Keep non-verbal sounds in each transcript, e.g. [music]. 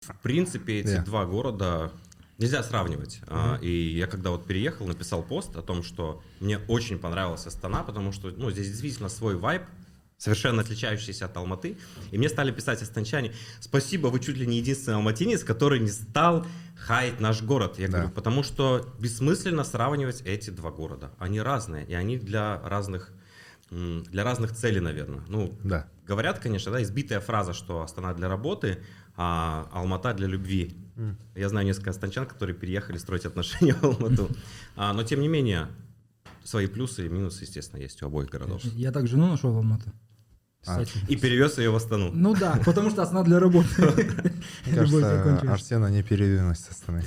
В принципе, эти Да. два города нельзя сравнивать. А, И я когда вот переехал, написал пост о том, что мне очень понравилась Астана, потому что ну, здесь действительно свой вайб, совершенно отличающийся от Алматы. И мне стали писать останчане, спасибо, вы чуть ли не единственный алматинец, который не стал хаять наш город. Я Да. говорю, потому что бессмысленно сравнивать эти два города. Они разные, и они для разных, для разных целей, наверное. Ну, Да. Говорят, конечно, да, избитая фраза, что Астана для работы, а Алмата для любви. Я знаю несколько астанчан, которые переехали строить отношения [laughs] в Алмату. А, но тем не менее, свои плюсы и минусы, естественно, есть у обоих городов. Я так жену нашел в Алматы. А. И перевез ее в Астану. Ну да, потому что основа для работы. [laughs] Кажется. Арсена не передвинуть со стороны.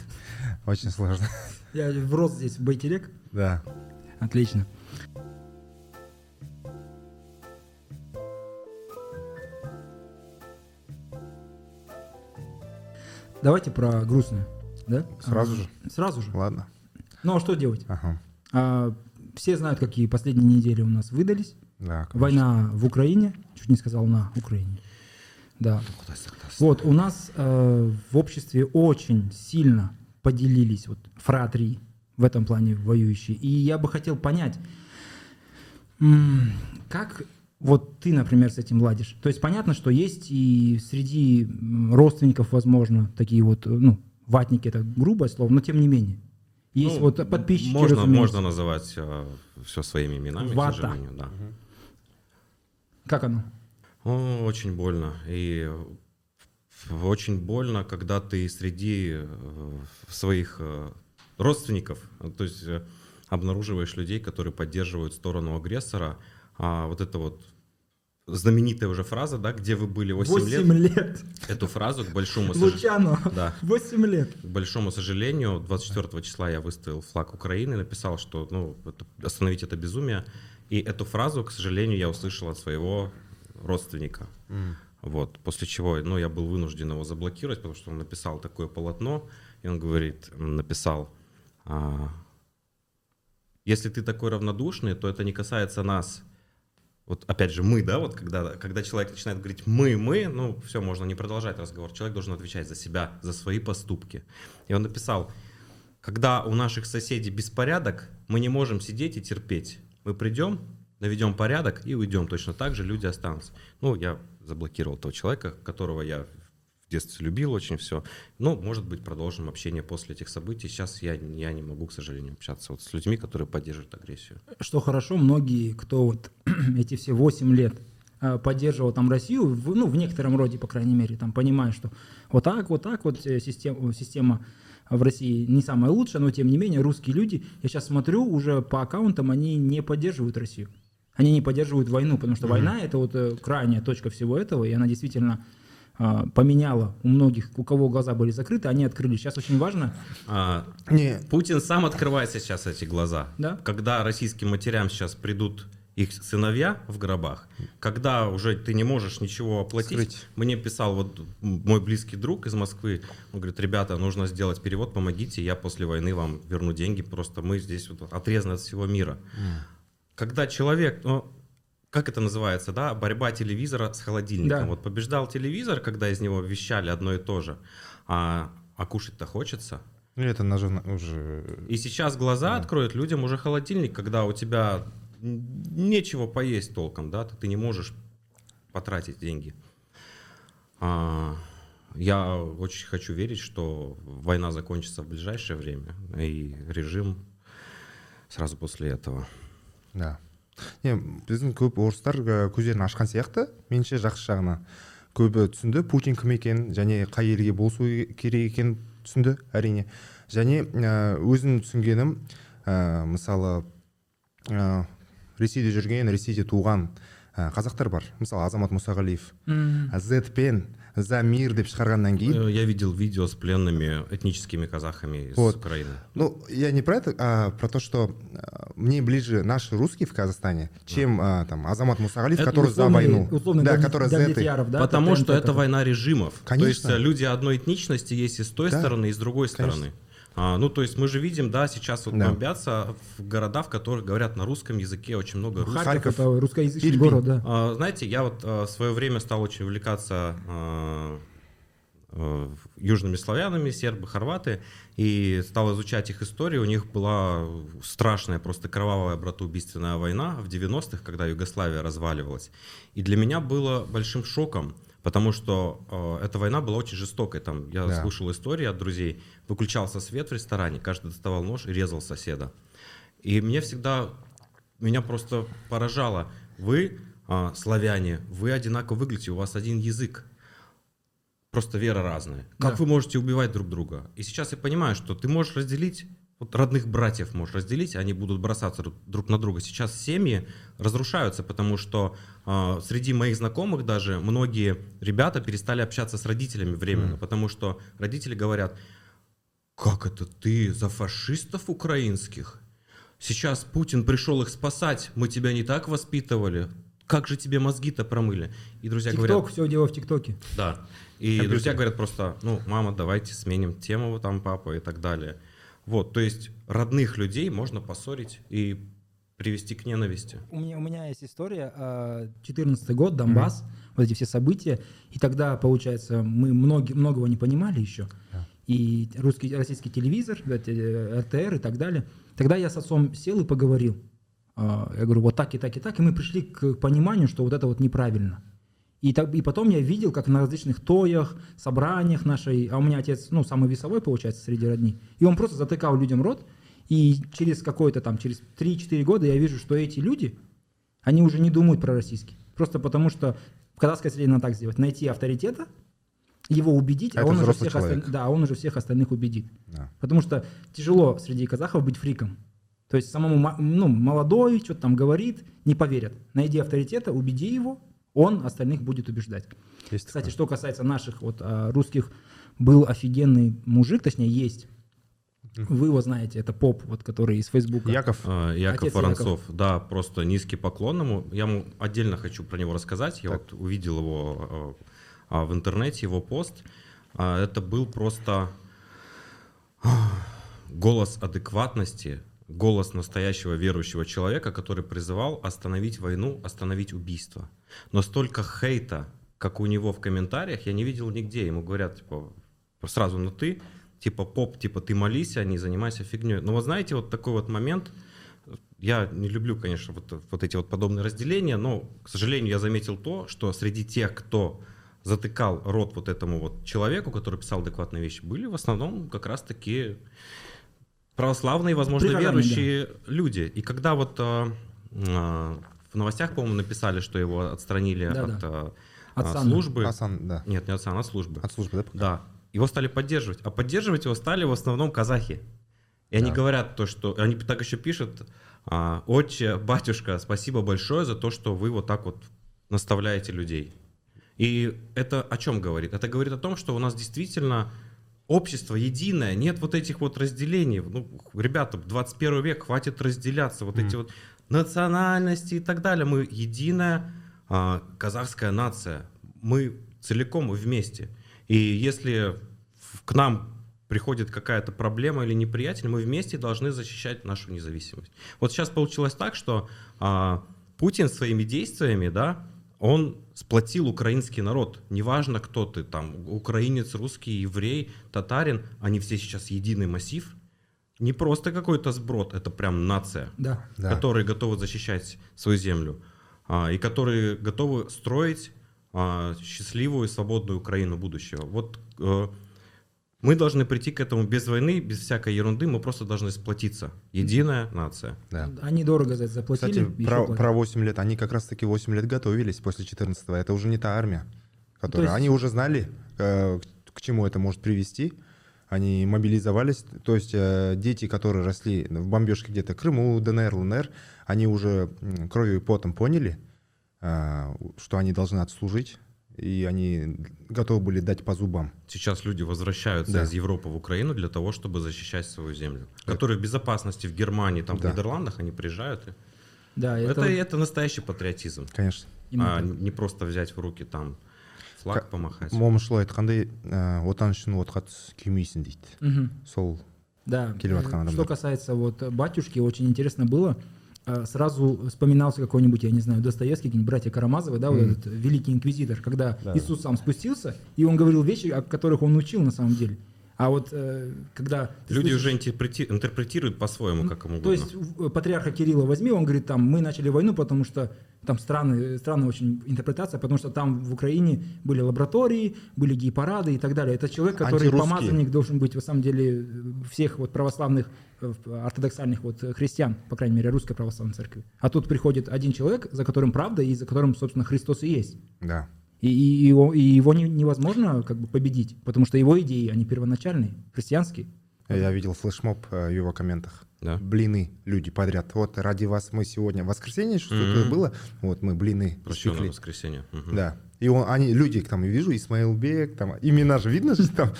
Очень сложно. Я врос здесь, в Байтерек. Да. Отлично. Давайте про грустное, да? Сразу А, же? Сразу же. Ладно. Ну а что делать? Ага. А, все знают, какие последние недели у нас выдались. Да. конечно. Война в Украине, чуть не сказал на Украине. Да. Вот, у нас э, в обществе очень сильно поделились вот фратрии в этом плане воюющие. И я бы хотел понять, как вот ты, например, с этим ладишь. То есть понятно, что есть и среди родственников, возможно, такие вот, э, ну, ватники, это грубое слово, но тем не менее. Есть Ну, вот подписчики, Можно, разумеется. можно называть все своими именами, Вата. к сожалению, да. Как оно? О, очень больно. И э, очень больно, когда ты среди э, своих э, родственников, э, то есть э, обнаруживаешь людей, которые поддерживают сторону агрессора. А вот это вот знаменитая уже фраза, да, где вы были 8, 8 лет, лет. эту фразу, к большому, сож- Лучано. да, 8 лет. к большому сожалению, 24 числа я выставил флаг Украины, написал, что ну, это- остановить это безумие. И эту фразу, к сожалению, я услышал от своего родственника. М. Вот, после чего, ну, я был вынужден его заблокировать, потому что он написал такое полотно, и он говорит, написал, а, если ты такой равнодушный, то это не касается нас. Вот опять же, мы, да, вот когда, когда человек начинает говорить мы, мы, ну, все, можно не продолжать разговор. Человек должен отвечать за себя, за свои поступки. И он написал, когда у наших соседей беспорядок, мы не можем сидеть и терпеть. Мы придем, наведем порядок и уйдем. Точно так же люди останутся. Ну, я заблокировал того человека, которого я детстве любил очень все. Ну, может быть, продолжим общение после этих событий. Сейчас я, я не могу, к сожалению, общаться вот с людьми, которые поддерживают агрессию. Что хорошо, многие, кто вот [clears throat] эти все 8 лет э, поддерживал там Россию, в, ну, в некотором роде, по крайней мере, там понимают, что вот так, вот так вот э, система, система в России не самая лучшая, но тем не менее русские люди, я сейчас смотрю, уже по аккаунтам они не поддерживают Россию. Они не поддерживают войну, потому что война это вот э, крайняя точка всего этого, и она действительно э, поменяла у многих, у кого глаза были закрыты, они открыли. Сейчас очень важно, А, Не, Путин сам открывает сейчас эти глаза. Да. Когда российским матерям сейчас придут их сыновья в гробах, когда уже ты не можешь ничего оплатить. Скрыть. Мне писал вот мой близкий друг из Москвы, он говорит, ребята, нужно сделать перевод, помогите, я после войны вам верну деньги, просто мы здесь вот отрезаны от всего мира. Когда человек, ну, как это называется, да, борьба телевизора с холодильником. Да. Вот побеждал телевизор, когда из него вещали одно и то же, а, а кушать-то хочется. ну это уже... И сейчас глаза откроют людям уже холодильник, когда у тебя нечего поесть толком, да, ты, ты не можешь потратить деньги. А, я очень хочу верить, что война закончится в ближайшее время, и режим сразу после этого. да не біздің көп орыстар көздерін ашқан сияқты. Меніңше жақсы жағына. Көбі түсінді путин кім екенін және қай елге болсу керек екенін түсінді әрине. Және өзім түсінгенім ә, мысалы ә, ресейде жүрген ресейде туған ә, қазақтар бар. Мысалы азамат мұсағалиев м, з пен за мир деп шығарғаннан кейін Я видел видео с пленными этническими казахами из Вот. Украины. Ну, я не про это, а про то, что а, мне ближе наши русские в Казахстане, чем а, там Азамат Мусагалиев, Это который за условный- войну. условный да, который за этой. Яров, да, Потому ТНТ что это такой. война режимов. То Конечно. есть э, люди одной этничности есть и с той Да. стороны, и с другой Конечно. стороны. А, ну, то есть мы же видим, да, сейчас вот Да. бомбятся в города, в которых говорят на русском языке очень много русских. Харьков, Харьков, это русскоязычный Ирпень. город, да. А, знаете, я вот а, в свое время стал очень увлекаться а, э, южными славянами, сербы, хорваты, и стал изучать их историю. У них была страшная, просто кровавая братоубийственная война в 90-х, когда Югославия разваливалась. И для меня было большим шоком, потому что э, эта война была очень жестокой. Там я Да. слушал истории от друзей. Выключался свет в ресторане, каждый доставал нож и резал соседа. И мне всегда, меня просто поражало, вы, а, славяне, вы одинаково выглядите, у вас один язык. Просто вера разная. Как Да. вы можете убивать друг друга? И сейчас я понимаю, что ты можешь разделить, вот родных братьев можешь разделить, они будут бросаться друг- на друга. Сейчас семьи разрушаются, потому что а, среди моих знакомых даже многие ребята перестали общаться с родителями временно, потому что родители говорят, как это ты за фашистов украинских? Сейчас Путин пришел их спасать, мы тебя не так воспитывали. Как же тебе мозги-то промыли? И друзья ТикТок, говорят, все дело в ТикТоке. да. И Компьютер. друзья говорят просто, ну, мама, давайте сменим тему, там, папа и так далее. Вот, то есть родных людей можно поссорить и привести к ненависти. У меня, у меня есть история, 14 год, Донбасс, вот эти все события, и тогда, получается, мы многие, многого не понимали еще, Да. и русский, российский телевизор, РТР и так далее. Тогда я с отцом сел и поговорил. А, Я говорю, вот так и так и так, и мы пришли к пониманию, что вот это вот неправильно. И, так, и потом я видел, как на различных тоях, собраниях нашей, а у меня отец, ну, самый весовой, получается, среди родни, и он просто затыкал людям рот, и через какое-то там, через 3-4 года я вижу, что эти люди, они уже не думают про российский. Просто потому что в казахской среде надо так сделать. Найти авторитета, его убедить, а он, уже всех осталь- да, он уже всех остальных убедит. Да. Потому что тяжело среди казахов быть фриком. То есть самому ну, молодой, что-то там говорит, не поверят. Найди авторитета, убеди его, он остальных будет убеждать. Есть Кстати, такое. что касается наших вот а, русских, был офигенный мужик, точнее есть. Вы его знаете, это поп, вот который из Фейсбука. Яков, А, Яков Отец Воронцов, да, просто низкий поклон ему. Я ему отдельно хочу про него рассказать. Я Так. вот увидел его а, а, в интернете, его пост. А, Это был просто голос адекватности, голос настоящего верующего человека, который призывал остановить войну, остановить убийство. Но столько хейта, как у него в комментариях, я не видел нигде. Ему говорят, типа, сразу на ты, типа, поп, типа, ты молись, а не занимайся фигней. Но вот знаете, вот такой вот момент, я не люблю, конечно, вот, вот эти вот подобные разделения, но, к сожалению, я заметил то, что среди тех, кто затыкал рот вот этому вот человеку, который писал адекватные вещи, были в основном как раз таки православные, возможно, Прихожане, верующие люди. И когда вот а, а, в новостях, по-моему, написали, что его отстранили Да-да. от а, От а, службы. Асан, да. Нет, не от сана, от службы. От службы, да? пока? Да. Его стали поддерживать. А поддерживать его стали в основном казахи. И они Да. говорят то, что... Они так еще пишут, а, отче, батюшка, спасибо большое за то, что вы вот так вот наставляете людей. И это о чем говорит? Это говорит о том, что у нас действительно общество единое, нет вот этих вот разделений. Ну, ребята, 21 век, хватит разделяться. Вот эти вот национальности и так далее. Мы единая а, казахская нация. Мы целиком вместе. И если к нам приходит какая-то проблема или неприятель, мы вместе должны защищать нашу независимость. Вот сейчас получилось так, что а, Путин своими действиями, да, он сплотил украинский народ. Неважно, кто ты там, украинец, русский, еврей, татарин, они все сейчас единый массив. Не просто какой-то сброд, это прям нация Да. Да. которые готовы защищать свою землю а, и которые готовы строить а, счастливую и свободную Украину будущего. Вот э, мы должны прийти к этому без войны, без всякой ерунды, мы просто должны сплотиться. Единая нация. Да. Они дорого за это заплатили. Кстати, про, платят. про 8 лет, они как раз-таки 8 лет готовились после 14-го. Это уже не та армия, которая... есть- Они уже знали, э, к чему это может привести. Они мобилизовались. То есть э, дети, которые росли в бомбежке где-то Крыму, ДНР, ЛНР, они уже кровью и потом поняли, э, что они должны отслужить, и они готовы были дать по зубам. Сейчас люди возвращаются Да. из Европы в Украину для того, чтобы защищать свою землю. Которые в безопасности в Германии, там, Да. в Нидерландах, они приезжают. и- Да, Это, это, это, настоящий патриотизм. Конечно. именно А так. не просто взять в руки там флаг Ка- помахать. момышұлы айтқандай ә, отан үшін отқа түс күймейсің дейді Мгм. сол Да. Келіп жатқан Э, адамдар. Что касается вот батюшки, очень интересно было. а, сразу вспоминался какой-нибудь, я не знаю, Достоевский, какие-нибудь братья Карамазовы, да, вот Мгм. этот великий инквизитор, когда Да. Иисус сам спустился, и он говорил вещи, о которых он учил на самом деле. А вот э, когда... Люди слышишь- уже интерпрети- интерпретируют по-своему, как им угодно. то есть в- патриарха Кирилла возьми, он говорит, там, мы начали войну, потому что там странная, странная очень интерпретация, потому что там в Украине были лаборатории, были гей-парады и так далее. Это человек, который помазанник должен быть, на самом деле, всех вот православных, э, ортодоксальных вот э, христиан, по крайней мере, русской православной церкви. А тут приходит один человек, за которым правда и за которым, собственно, Христос и есть. Да. И, и его, и его не- невозможно как бы победить, потому что его идеи, они первоначальные, христианские. Я видел флешмоб э, в его комментах. Да. Блины люди подряд. Вот ради вас мы сегодня... Воскресенье что-то Мгм. было. Вот мы блины Прощенное воскресенье. Мгм. Да. И он, они, люди, там, вижу, Исмаил Бек, там, имена же видно же там.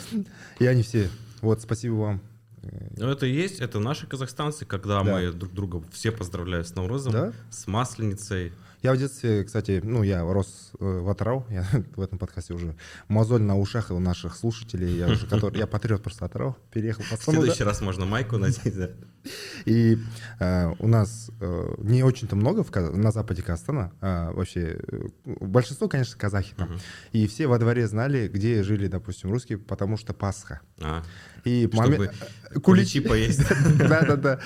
И они все, вот, спасибо вам. Ну, это и есть, это наши казахстанцы, когда Да. мы друг друга все поздравляют с Наурызом, Да. с Масленицей. Я в детстве, кстати, ну, я рос э, в Атырау, я [laughs] в этом подкасте уже мозоль на ушах у наших слушателей, я уже, который, я патриот просто Атырау, переехал в В следующий раз можно майку надеть. [laughs] да. И э, у нас э, не очень-то много в, на западе Казахстана, а вообще э, большинство, конечно, казахи там. Мгм. И все во дворе знали, где жили, допустим, русские, потому что Пасха. А, И Чтобы моме- куличи поесть. [laughs] Да-да-да.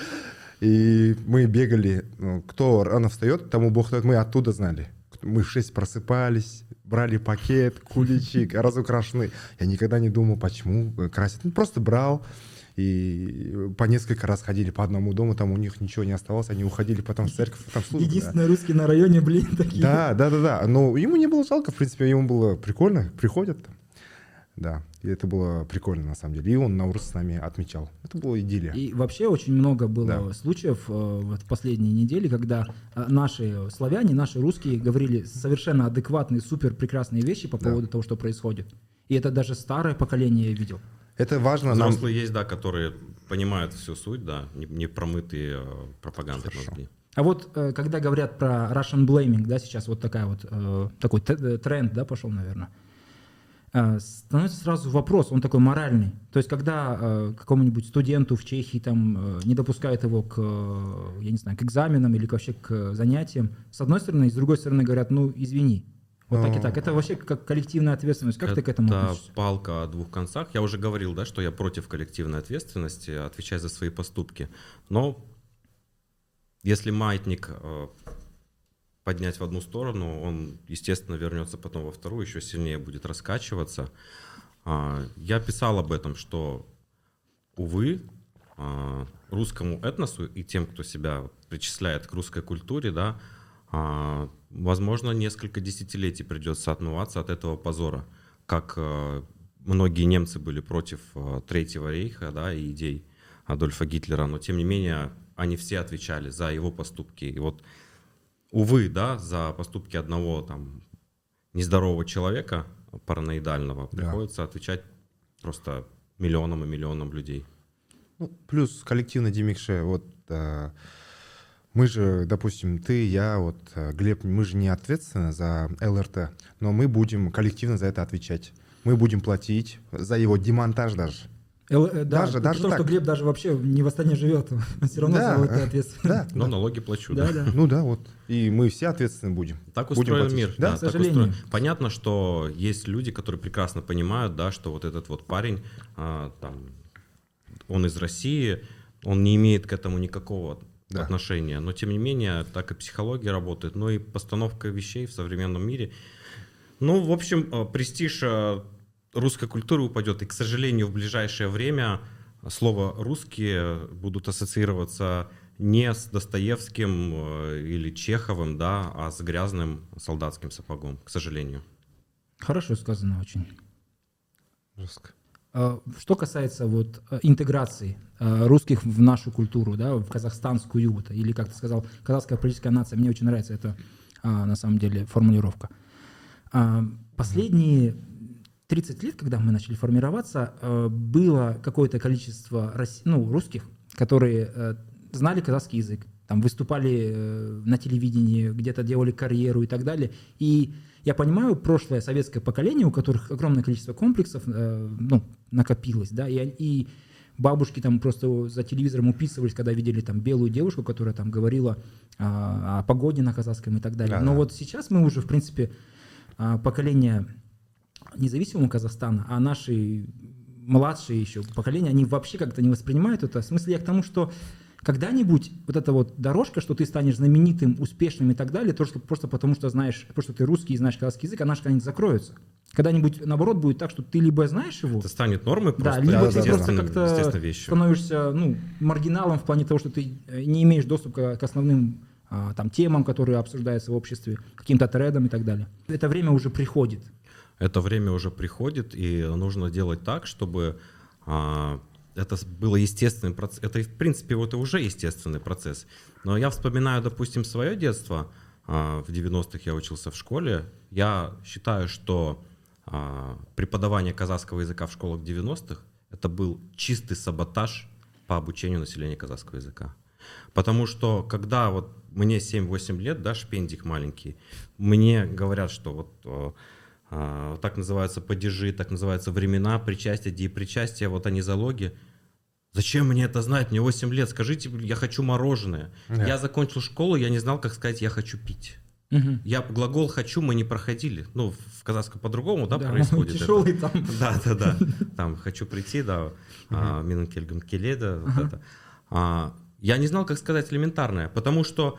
И мы бегали, ну, кто рано встает, тому Бог дает, мы оттуда знали. Мы в 6 просыпались, брали пакет, [laughs] куличи, разукрашенный. Я никогда не думал, почему красят. Ну, просто брал. И по несколько раз ходили по одному дому, там у них ничего не оставалось, они уходили потом в церковь, там служба. да. Единственный русский на районе, блин, [laughs] такие. Да, да, да, да. Но ему не было жалко, в принципе, ему было прикольно, приходят. Да, и это было прикольно на самом деле. И он Наурыз с нами отмечал. Это была идиллия. И вообще очень много было Да. случаев э, вот в последние недели, когда э, наши славяне, наши русские говорили совершенно адекватные, супер прекрасные вещи по Да. поводу того, что происходит. И это даже старое поколение видел. Это важно нам. Взрослые есть, да, которые понимают всю суть, да, не, не промытые э, пропагандой Хорошо. мозги. А вот э, когда говорят про Russian blaming, да, сейчас вот такая вот э, такой э, тренд, да, пошел, наверное. Э, становится сразу вопрос, он такой моральный. То есть, когда э, какому-нибудь студенту в Чехии там э, не допускают его к, э, я не знаю, к экзаменам или вообще к занятиям, с одной стороны, и с другой стороны говорят, ну, извини. Вот так и так. Это вообще как коллективная ответственность. Как ты к этому Это относишься? палка о двух концах. Я уже говорил, да, что я против коллективной ответственности, отвечать за свои поступки. Но если маятник э, поднять в одну сторону, он, естественно, вернется потом во вторую, еще сильнее будет раскачиваться. А, Я писал об этом, что, увы, а, русскому этносу и тем, кто себя причисляет к русской культуре, да, а, возможно, несколько десятилетий придется отмываться от этого позора, как многие немцы были против Третьего рейха, да, и идей Адольфа Гитлера, но тем не менее они все отвечали за его поступки. И вот, увы, да, за поступки одного там нездорового человека, параноидального, Да. приходится отвечать просто миллионам и миллионам людей. Ну, плюс коллективно Демикше, вот э, мы же, допустим, ты, я, вот э, Глеб, мы же не ответственны за ЛРТ, но мы будем коллективно за это отвечать. Мы будем платить за его демонтаж даже. Эл- э, да, даже- даже том, что так. Глеб даже вообще не в Астане живет, [laughs] он все равно Да, за это э, ответственен. Да, [laughs] Но да. налоги плачу. Да, да. Ну да, вот. И мы все ответственны будем. Так Будем устроен платить. мир. Да, Да, к так сожалению. устроен. Понятно, что есть люди, которые прекрасно понимают, да, что вот этот вот парень, а, там, он из России, он не имеет к этому никакого Да. отношения. Но тем не менее, так и психология работает, но и постановка вещей в современном мире. Ну, в общем, э, престиж русской культуры упадет. И, к сожалению, в ближайшее время слово «русские» будут ассоциироваться не с Достоевским э, или Чеховым, да, а с грязным солдатским сапогом, к сожалению. Хорошо сказано очень. Жестко. А, Что касается вот э, интеграции э, русских в нашу культуру, да, в казахстанскую, вот, или как ты сказал, казахская политическая нация, мне очень нравится эта а, на самом деле формулировка. А, Последние 30 лет, когда мы начали формироваться, э, было какое-то количество рос- ну, русских, которые э, знали казахский язык, там выступали э, на телевидении, где-то делали карьеру и так далее. И я понимаю прошлое советское поколение, у которых огромное количество комплексов ну, накопилось, да, и, и бабушки там просто за телевизором уписывались, когда видели там белую девушку, которая там говорила а, о погоде на казахском и так далее. Да, Но да. вот сейчас мы уже, в принципе, а, поколение независимого Казахстана, а наши младшие еще поколения, они вообще как-то не воспринимают это. В смысле, я к тому, что когда-нибудь вот эта вот дорожка, что ты станешь знаменитым, успешным и так далее, то, что просто потому что знаешь, просто ты русский и знаешь казахский язык, она же когда-нибудь закроется. Когда-нибудь, наоборот, будет так, что ты либо знаешь его, Это станет нормой да, просто либо да, ты да, просто естественной, как-то становишься ну, маргиналом в плане того, что ты э, не имеешь доступа к основным а, там, темам, которые обсуждаются в обществе, каким-то трендам и так далее. Это время уже приходит. Это время уже приходит, и нужно делать так, чтобы а, это было естественный процесс. Это, в принципе, вот и уже естественный процесс. Но я вспоминаю, допустим, свое детство. А, в 90-х я учился в школе. Я считаю, что а, преподавание казахского языка в школах 90-х это был чистый саботаж по обучению населения казахского языка. Потому что когда вот мне 7-8 лет, да, шпендик маленький, мне говорят, что вот а, так называются падежи, так называются времена, причастия, деепричастия, вот они залоги. Зачем мне это знать? Мне 8 лет. Скажите, я хочу мороженое. Да. Я закончил школу, я не знал, как сказать «я хочу пить». Мгм. Я глагол «хочу» мы не проходили. Ну, в казахском по-другому, да, Да, происходит это. тяжелый там. [laughs] Да, да, да. [laughs] Там хочу прийти, да. а, Минен кельгам келеда, это. А, Я не знал, как сказать элементарное, потому что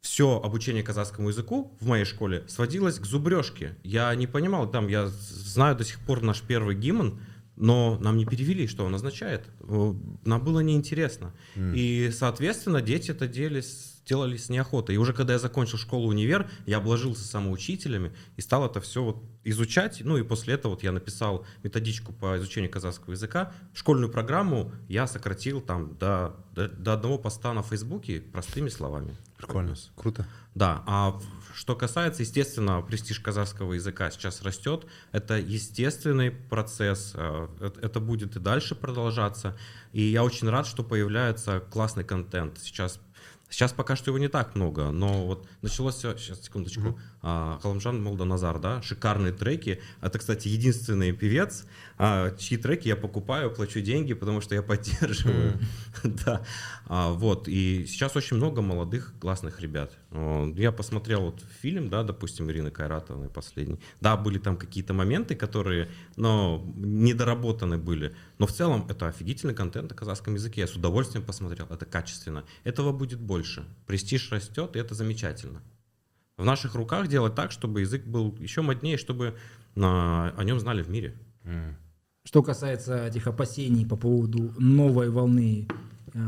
все обучение казахскому языку в моей школе сводилось к зубрежке. Я не понимал, там я знаю до сих пор наш первый гимн, но нам не перевели, что он означает. Нам было неинтересно. И, соответственно, дети это делись, делали с неохотой. И уже когда я закончил школу-универ, я обложился самоучителями и стал это все вот изучать. Ну и после этого вот я написал методичку по изучению казахского языка. Школьную программу я сократил там до, до, до одного поста на Фейсбуке простыми словами. Прикольно, круто. Да, а что касается, естественно, престиж казахского языка сейчас растет. Это естественный процесс, э, это будет и дальше продолжаться. И я очень рад, что появляется классный контент. Сейчас, сейчас пока что его не так много, но вот началось все, сейчас, секундочку, а, Халамжан Молданазар, да, шикарные треки. Это, кстати, единственный певец, а, чьи треки я покупаю, плачу деньги, потому что я поддерживаю. [laughs] Да, А, вот, и сейчас очень много молодых классных ребят. Я посмотрел вот фильм, да, допустим, Ирины Кайратовны последний. Да, были там какие-то моменты, которые, но недоработаны были. Но в целом это офигительный контент на казахском языке. Я с удовольствием посмотрел. Это качественно. Этого будет больше. Престиж растет, и это замечательно. В наших руках делать так, чтобы язык был еще моднее, чтобы а, о нем знали в мире. Что касается этих опасений по поводу новой волны э,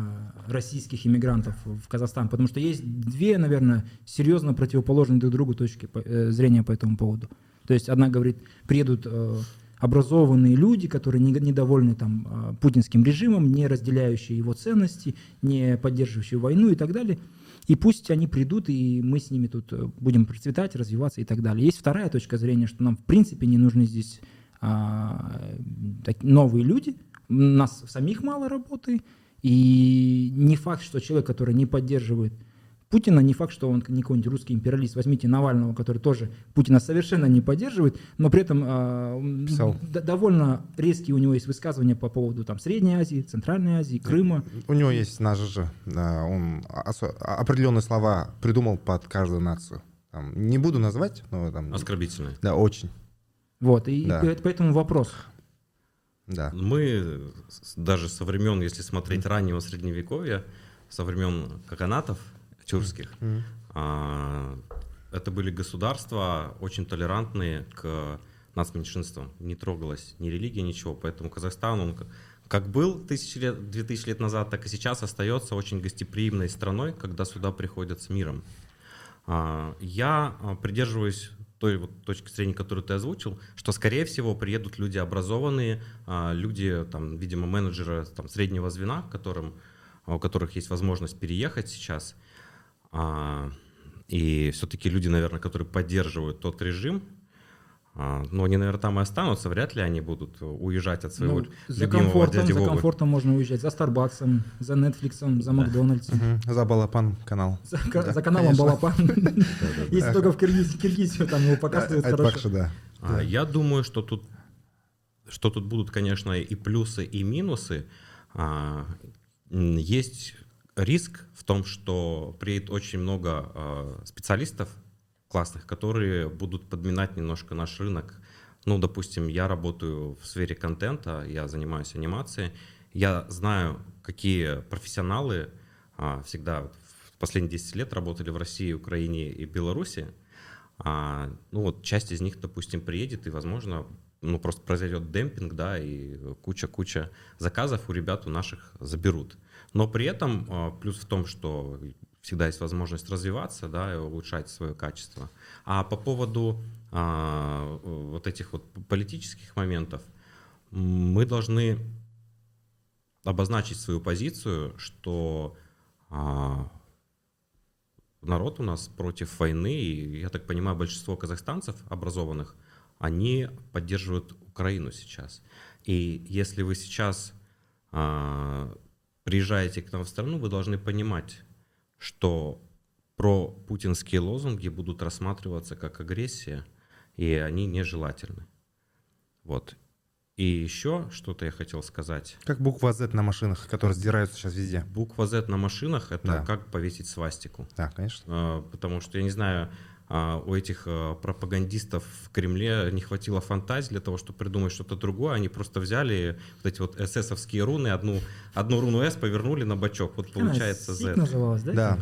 российских иммигрантов в Казахстан, потому что есть две, наверное, серьезно противоположные друг другу точки по- э, зрения по этому поводу. То есть одна говорит, приедут э, образованные люди, которые не- недовольны там э, путинским режимом, не разделяющие его ценности, не поддерживающие войну и так далее. И пусть они придут, и мы с ними тут э, будем процветать, развиваться и так далее. Есть вторая точка зрения, что нам в принципе не нужны здесь а, так- новые люди, у нас самих мало работы, и не факт, что человек, который не поддерживает Путина, не факт, что он не какой-нибудь русский империалист. Возьмите Навального, который тоже Путина совершенно не поддерживает, но при этом а, м, Писал. д- довольно резкие у него есть высказывания по поводу там, Средней Азии, Центральной Азии, Крыма. У него есть на ЖЖ, да, он осо- определенные слова придумал под каждую нацию. Там, не буду назвать, но там, Оскорбительное. да, очень, Вот, и Да. по- поэтому вопрос. да. Мы даже со времен, если смотреть раннего средневековья, со времен каганатов тюркских, а, это были государства очень толерантные к нацменьшинствам. Не трогалась ни религия, ничего. Поэтому Казахстан, он как был тысячи лет, 2000 лет назад, так и сейчас остается очень гостеприимной страной, когда сюда приходят с миром. А, Я а, придерживаюсь той вот точки зрения, которую ты озвучил, что, скорее всего, приедут люди образованные, люди, там, видимо, менеджеры там, среднего звена, которым, у которых есть возможность переехать сейчас. А, И все-таки люди, наверное, которые поддерживают тот режим, а, но они, наверное, там и останутся, вряд ли они будут уезжать от своего Ну, за комфортом, дяди за комфортом можно уезжать, за Старбаксом, за Netflix, за Макдональдсом. За Балапан канал. За, ка- Да, за каналом конечно. Балапан. Если только в Киргизии, Киргизию там его показывают хорошо. А, Я думаю, что тут, что тут будут, конечно, и плюсы, и минусы. Есть риск в том, что приедет очень много а, специалистов классных, которые будут подминать немножко наш рынок. Ну, допустим, я работаю в сфере контента, я занимаюсь анимацией, я знаю, какие профессионалы а, всегда в последние 10 лет работали в России, Украине и Беларуси. А, ну вот часть из них, допустим, приедет и, возможно, ну просто произойдет демпинг, да, и куча-куча заказов у ребят у наших заберут. Но при этом а, плюс в том, что всегда есть возможность развиваться, да, и улучшать свое качество. А по поводу а, вот этих вот политических моментов, мы должны обозначить свою позицию, что а, народ у нас против войны, и, я так понимаю, большинство казахстанцев образованных, они поддерживают Украину сейчас. И если вы сейчас а, приезжаете к нам в страну, вы должны понимать, что про путинские лозунги будут рассматриваться как агрессия, и они нежелательны. Вот. И еще что-то я хотел сказать. Как буква Z на машинах, которые сдираются сейчас везде. Буква Z на машинах это да. как повесить свастику. Да, конечно. А, потому что я не знаю, у этих а, пропагандистов в Кремле не хватило фантазии для того, чтобы придумать что-то другое. Они просто взяли вот эти вот эсэсовские руны, одну, одну руну S повернули на бочок. Вот получается Z. называлась, да? Да.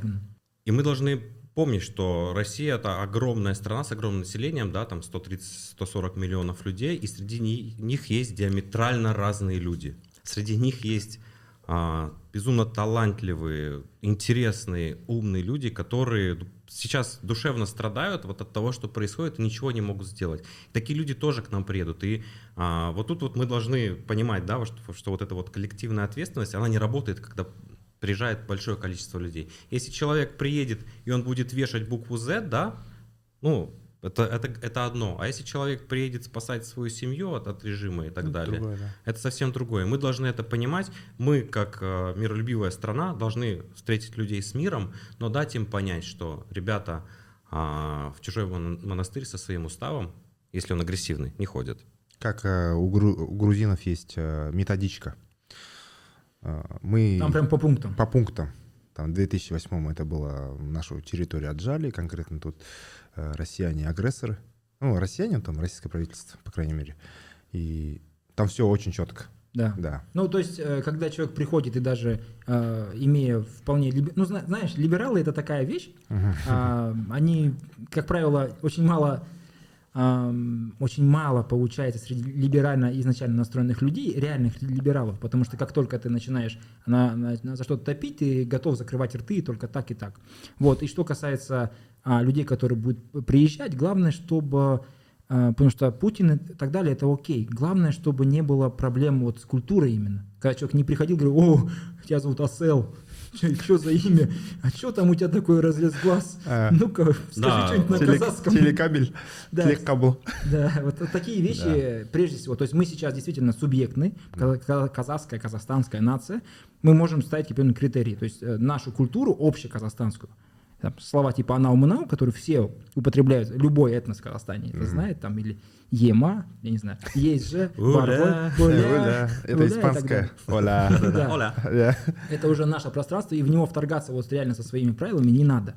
И мы должны помнить, что Россия это огромная страна с огромным населением, да, там 130-140 миллионов людей, и среди них есть диаметрально разные люди. Среди них есть а, безумно талантливые, интересные, умные люди, которые сейчас душевно страдают вот от того, что происходит, и ничего не могут сделать. Такие люди тоже к нам приедут. И а, вот тут вот мы должны понимать, да, что, что вот эта вот коллективная ответственность, она не работает, когда приезжает большое количество людей. Если человек приедет и он будет вешать букву Z, да, ну, это, это, это одно. А если человек приедет спасать свою семью от, от режима и так это далее, другое, да. это совсем другое. Мы должны это понимать. Мы, как э, миролюбивая страна, должны встретить людей с миром, но дать им понять, что ребята э, в чужой монастырь со своим уставом, если он агрессивный, не ходят. Как э, у, гру, у грузинов есть э, методичка – а, мы... Там прям по пунктам? По пунктам. Там в 2008 это было нашу территорию отжали, конкретно тут э, россияне агрессоры. Ну, россияне, там российское правительство, по крайней мере. И там все очень четко. Да. да. Ну, то есть, э, когда человек приходит и даже э, имея вполне... Либер... Ну, знаешь, либералы — это такая вещь. Э, они, как правило, очень мало очень мало получается среди либерально изначально настроенных людей, реальных либералов, потому что как только ты начинаешь на, на, на за что-то топить, ты готов закрывать рты только так и так. Вот. И что касается а, людей, которые будут приезжать, главное, чтобы а, потому что Путин и так далее, это окей. Главное, чтобы не было проблем вот с культурой именно. Когда человек не приходил, говорил, о, тебя зовут Асел, что за имя? А что там у тебя такой разрез глаз? А, Ну-ка, скажи что-нибудь на казахском. Телекабель, [laughs] да. телекабл. Да, вот, такие вещи, прежде всего, то есть мы сейчас действительно субъектны, казахская, казахстанская нация, мы можем ставить определенные критерии, то есть э, нашу культуру общеказахстанскую, там, слова типа «анау мынау», которые все употребляют, любой этнос в Казахстане mm-hmm. знает, там, или «ема», я не знаю, есть же, [laughs] [laughs] «уля», это испанское, «оля», [laughs] это уже наше пространство, и в него вторгаться вот реально со своими правилами не надо.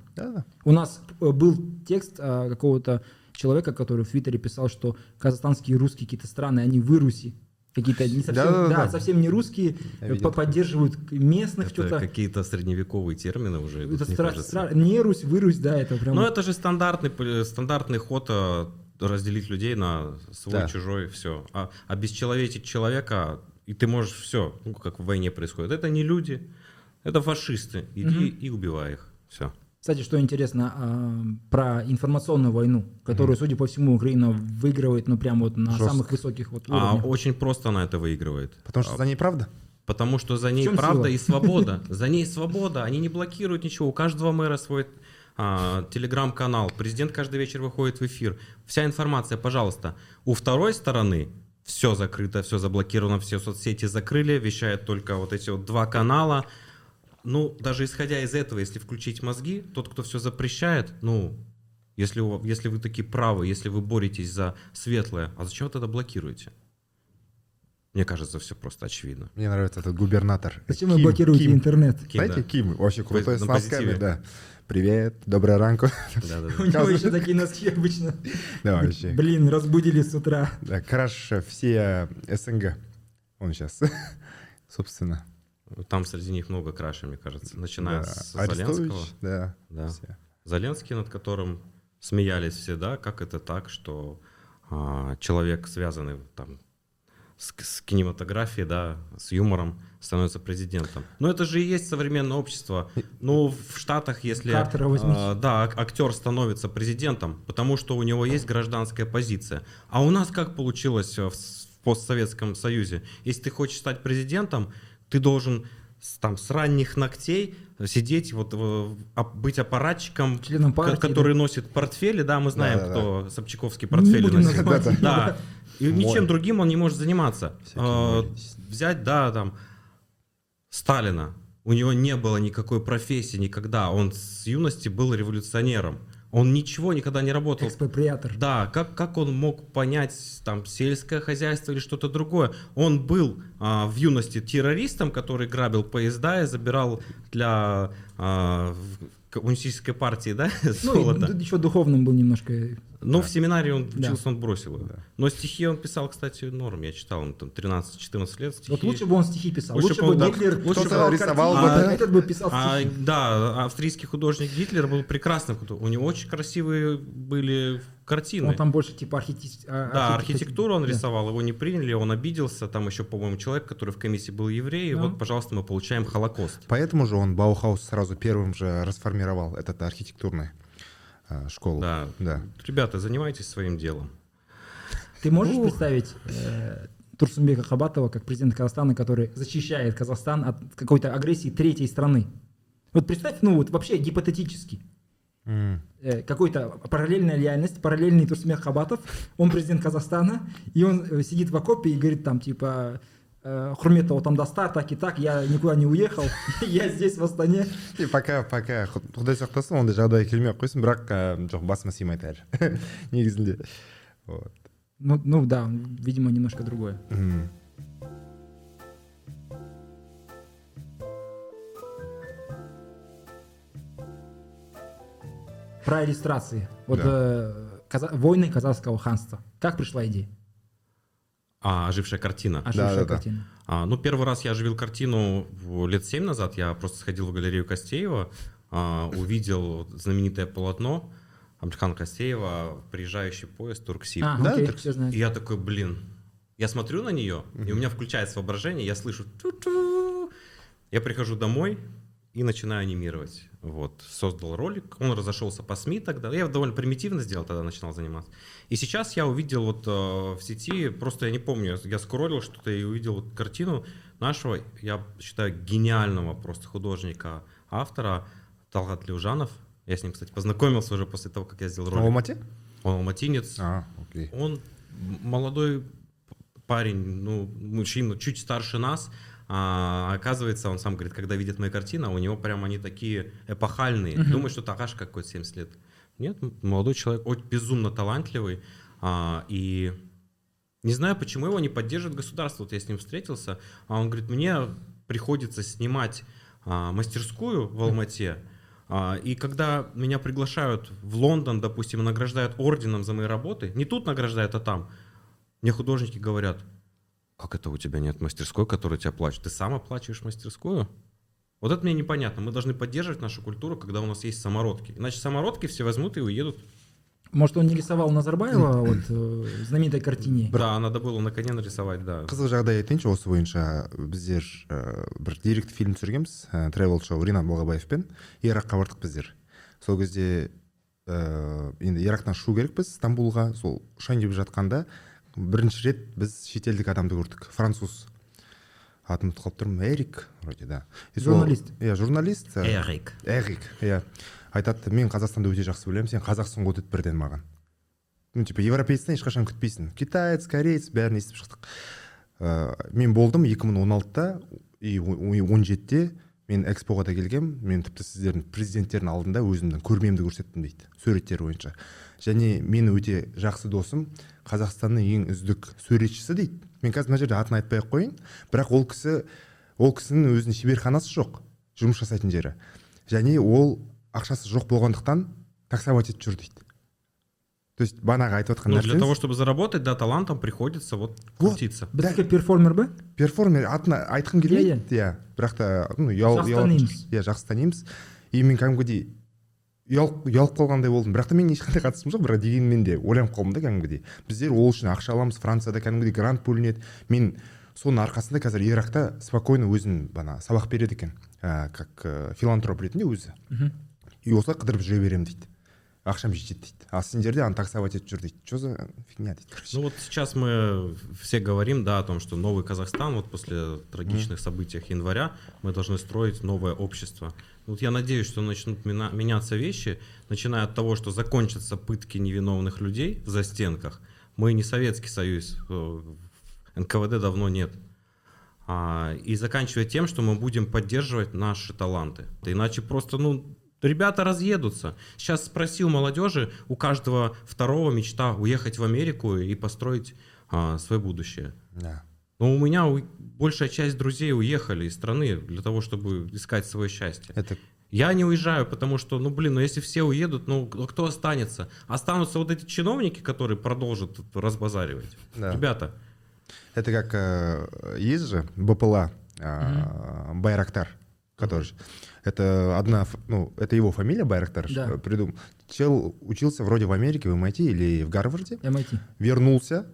У нас э, был текст а, какого-то человека, который в Твиттере писал, что казахстанские и русские какие-то страны, они в Руси какие-то не совсем, да, да, да, да. совсем не русские, видел, поддерживают местных что-то. Какие-то средневековые термины уже. Это стра- стра- не Русь, вырусь, да, это прям. Ну это же стандартный стандартный ход а, разделить людей на свой, да. чужой, все. А обесчеловечить человека, и ты можешь все, ну как в войне происходит. Это не люди, это фашисты. Иди угу. и убивай их, все. Кстати, что интересно а, про информационную войну, которую, mm. судя по всему, Украина выигрывает, ну прям вот на Жестко. самых высоких вот а, уровнях. А очень просто она это выигрывает. Потому что а, за ней правда? Потому что за ней правда сила? и [laughs] свобода. За ней свобода. Они не блокируют ничего. У каждого мэра свой а, телеграм-канал. Президент каждый вечер выходит в эфир. Вся информация, пожалуйста. У второй стороны все закрыто, все заблокировано, все соцсети закрыли, вещают только вот эти вот два канала. Ну, даже исходя из этого, если включить мозги, тот, кто все запрещает, ну, если, у, если вы такие правы, если вы боретесь за светлое, а зачем вы тогда блокируете? Мне кажется, все просто очевидно. Мне нравится этот губернатор. Зачем вы Ким, блокируете Ким. интернет? Ким, Знаете, да. Ким, вообще крутой, с носками, да. Привет, доброе ранку. У него еще такие носки обычно. Да, вообще. Блин, разбудили с утра. Да, краш все СНГ. Он сейчас, [laughs] собственно. Там среди них много крашей, мне кажется. Начиная да. с Арестович, Зеленского. да. Да. все. Зеленский, над которым смеялись все, да, как это так, что а, человек, связанный там с, с кинематографией, да, с юмором, становится президентом. Но это же и есть современное общество. Ну, в Штатах, если Картера возьмите. а, да, ак- актер становится президентом, потому что у него есть гражданская позиция. А у нас как получилось э, в, в постсоветском Союзе? Если ты хочешь стать президентом, ты должен с, там, с ранних ногтей сидеть, вот, быть аппаратчиком, Членом партии, который носит портфели, да, мы знаем, Да-да-да. кто Собчаковский Не портфели будем носит. называть. Да. И Мой. ничем другим он не может заниматься. Э. Взять, да, там, Сталина. У него не было никакой профессии никогда. Он с юности был революционером. Он ничего никогда не работал. Экспроприатор. Да, как, как он мог понять там сельское хозяйство или что-то другое? Он был а, в юности террористом, который грабил поезда и забирал для а, коммунистической партии, да, [laughs] Ну, золото. еще духовным был немножко. Но в семинарии он Да. учился, он бросил его. Да. Но стихи он писал, кстати, норм. Я читал, он там 13-14 лет стихи. Вот лучше бы он стихи писал. Лучше Лучше, бы да, Гитлер лучше бы рисовал бы, а да. этот бы писал А, стихи. да, австрийский художник Гитлер был прекрасным. У него очень красивые были картины. Он там больше типа архити- а, Да, архитектуру он да. рисовал, его не приняли, он обиделся. Там еще, по-моему, человек, который в комиссии был еврей. И Да. вот, пожалуйста, мы получаем Холокост. Поэтому же он Баухаус сразу первым же расформировал этот архитектурный а, школу. Да. Да. Ребята, занимайтесь своим делом. Ты можешь представить э, Турсунбека Хабатова как президента Казахстана, который защищает Казахстан от какой-то агрессии третьей страны? Вот представь, ну вот вообще гипотетически, э, какой-то параллельная реальность, параллельный Турсунбек Хабатов, он президент Казахстана, и он э, сидит в окопе и говорит там типа құрметті отандастар так и так я никуда не уехал [laughs] я здесь в астане И пока пока Құд- құдай сақтасын ондай жағдай келмей ақ қойсын бірақ ә, жоқ басыма сыймайды әлі негізінде вот ну, ну да видимо немножко другое М. про иллюстрации вот Да. э, каза- войны казахского ханства как пришла идея А, ожившая картина. ожившая да, да. картина А, ну, первый раз я оживил картину лет семь назад. Я просто сходил в галерею Костеева, а, увидел знаменитое полотно Амирхана Костеева «Приезжающий поезд Турксиб». а, Да, окей, так- все знают. И я такой, блин, я смотрю на нее, и у меня включается воображение, я слышу ту-ту. Я прихожу домой и начинаю анимировать. Вот, создал ролик, он разошелся по СМИ тогда. Я довольно примитивно сделал, тогда начинал заниматься. И сейчас я увидел вот э, в сети, просто я не помню, я скроллил что-то и увидел вот картину нашего, я считаю, гениального просто художника, автора Талгат Леужанов. Я с ним, кстати, познакомился уже после того, как я сделал ролик. алмате Он алматинец, а окей он молодой парень, ну, мужчина, чуть старше нас. А, оказывается, он сам говорит, когда видит мои картины, у него прям они такие эпохальные. Мгм. Думает, что Такаш какой-то 70 лет. Нет, молодой человек, очень безумно талантливый. А, и не знаю, почему его не поддерживает государство. Вот я с ним встретился, а он говорит, мне приходится снимать а, мастерскую в Алмате. А, и когда меня приглашают в Лондон, допустим, награждают орденом за мои работы, не тут награждают, а там, мне художники говорят, как это у тебя нет мастерской, которая тебя плачет? Ты сам оплачиваешь мастерскую? Вот это мне непонятно. Мы должны поддерживать нашу культуру, когда у нас есть самородки. Иначе самородки все возьмут и уедут. может он не рисовал Назарбаева вот э, знаменитой картине Да, надо было на коне нарисовать, да. қызық жағдай айтайыншы осы бойынша біздер ә, бір деректі фильм түсіргенбіз ә, тревел шоу ринат балғабаевпен иракқа бардық біздер сол кезде ә, енді ирактан ұшу керекпіз стамбулға сол ұшайын деп жатқанда бірінші рет біз шетелдік адамды көрдік. Француз атын ұмытып қалып тұрмын эрик вроде да. Журналист. иә журналист. Ә, Эрик. эрик иә. Айтады мен қазақстанды өте жақсы білемін сен қазақсың ғой деді бірден маған. Ну типа европейцтен ешқашан күтпейсің. Китаец кореец бәрін естіп шықтық. Ә, мен болдым 2016-та и он жетіде. Мен экспоға да келгем мен тіпті сіздердің президенттердің алдында өзімнің көрмемді көрсеттім дейді суреттер бойынша. Және мен өте жақсы досым қазақстанның ең үздік суретшісі дейді. Мен қазір мына жерде атын айтпай ақ қояйын. Бірақ ол кісі ол кісінің өзінің шеберханасы жоқ жұмыс жасайтын жері. Және ол ақшасы жоқ болғандықтан таксовать етіп жүр дейді. То есть бағанағы айтып отқан Ну, для того, чтобы заработать, да, талантом приходится вот Вот. крутиться. біздікі перформер ба перформер атын айтқым келмейді? Иә, иә. Бірақ та ну Жақсы танимыз. иә жақсы танимыз. И мен кәдімгідей ұялып ұялып қалғандай болдым. Бірақ та менің ешқандай қатысым жоқ бірақ дегенмен де ойланып қалдым да кәдімгідей. Біздер ол үшін ақша аламыз францияда кәдімгідей грант бөлінеді. Мен соның арқасында қазір иракта спокойно өзім бана сабақ береді екен. Ә, как ә, филантроп ретінде өзі. И осылай қыдырып жүре беремін дейді. ақшам жетеді дейді а сендерде аны таксовать етіп жүр дейді че за фигня дейді короче Ну вот сейчас мы все говорим, да, о том, что новый Казахстан, вот после трагичных событий января, мы должны строить новое общество. Вот я надеюсь, что начнут мина- меняться вещи, начиная от того, что закончатся пытки невиновных людей в застенках. Мы не Советский Союз, э, НКВД давно нет. А, и заканчивая тем, что мы будем поддерживать наши таланты. Иначе просто, ну, ребята разъедутся. Сейчас спросил молодежи, у каждого второго мечта уехать в Америку и построить а, свое будущее. да Но у меня у- большая часть друзей уехали из страны для того, чтобы искать свое счастье. это Я не уезжаю, потому что, ну блин, ну если все уедут, ну кто останется? Останутся вот эти чиновники, которые продолжат разбазаривать. Да. Ребята, Это как э, есть же БПЛА э, Байрактар, который же- это одна, ну это его фамилия Байрактар Да. э, придум. Чел учился вроде в Америке, в MIT или в Гарварде, MIT. вернулся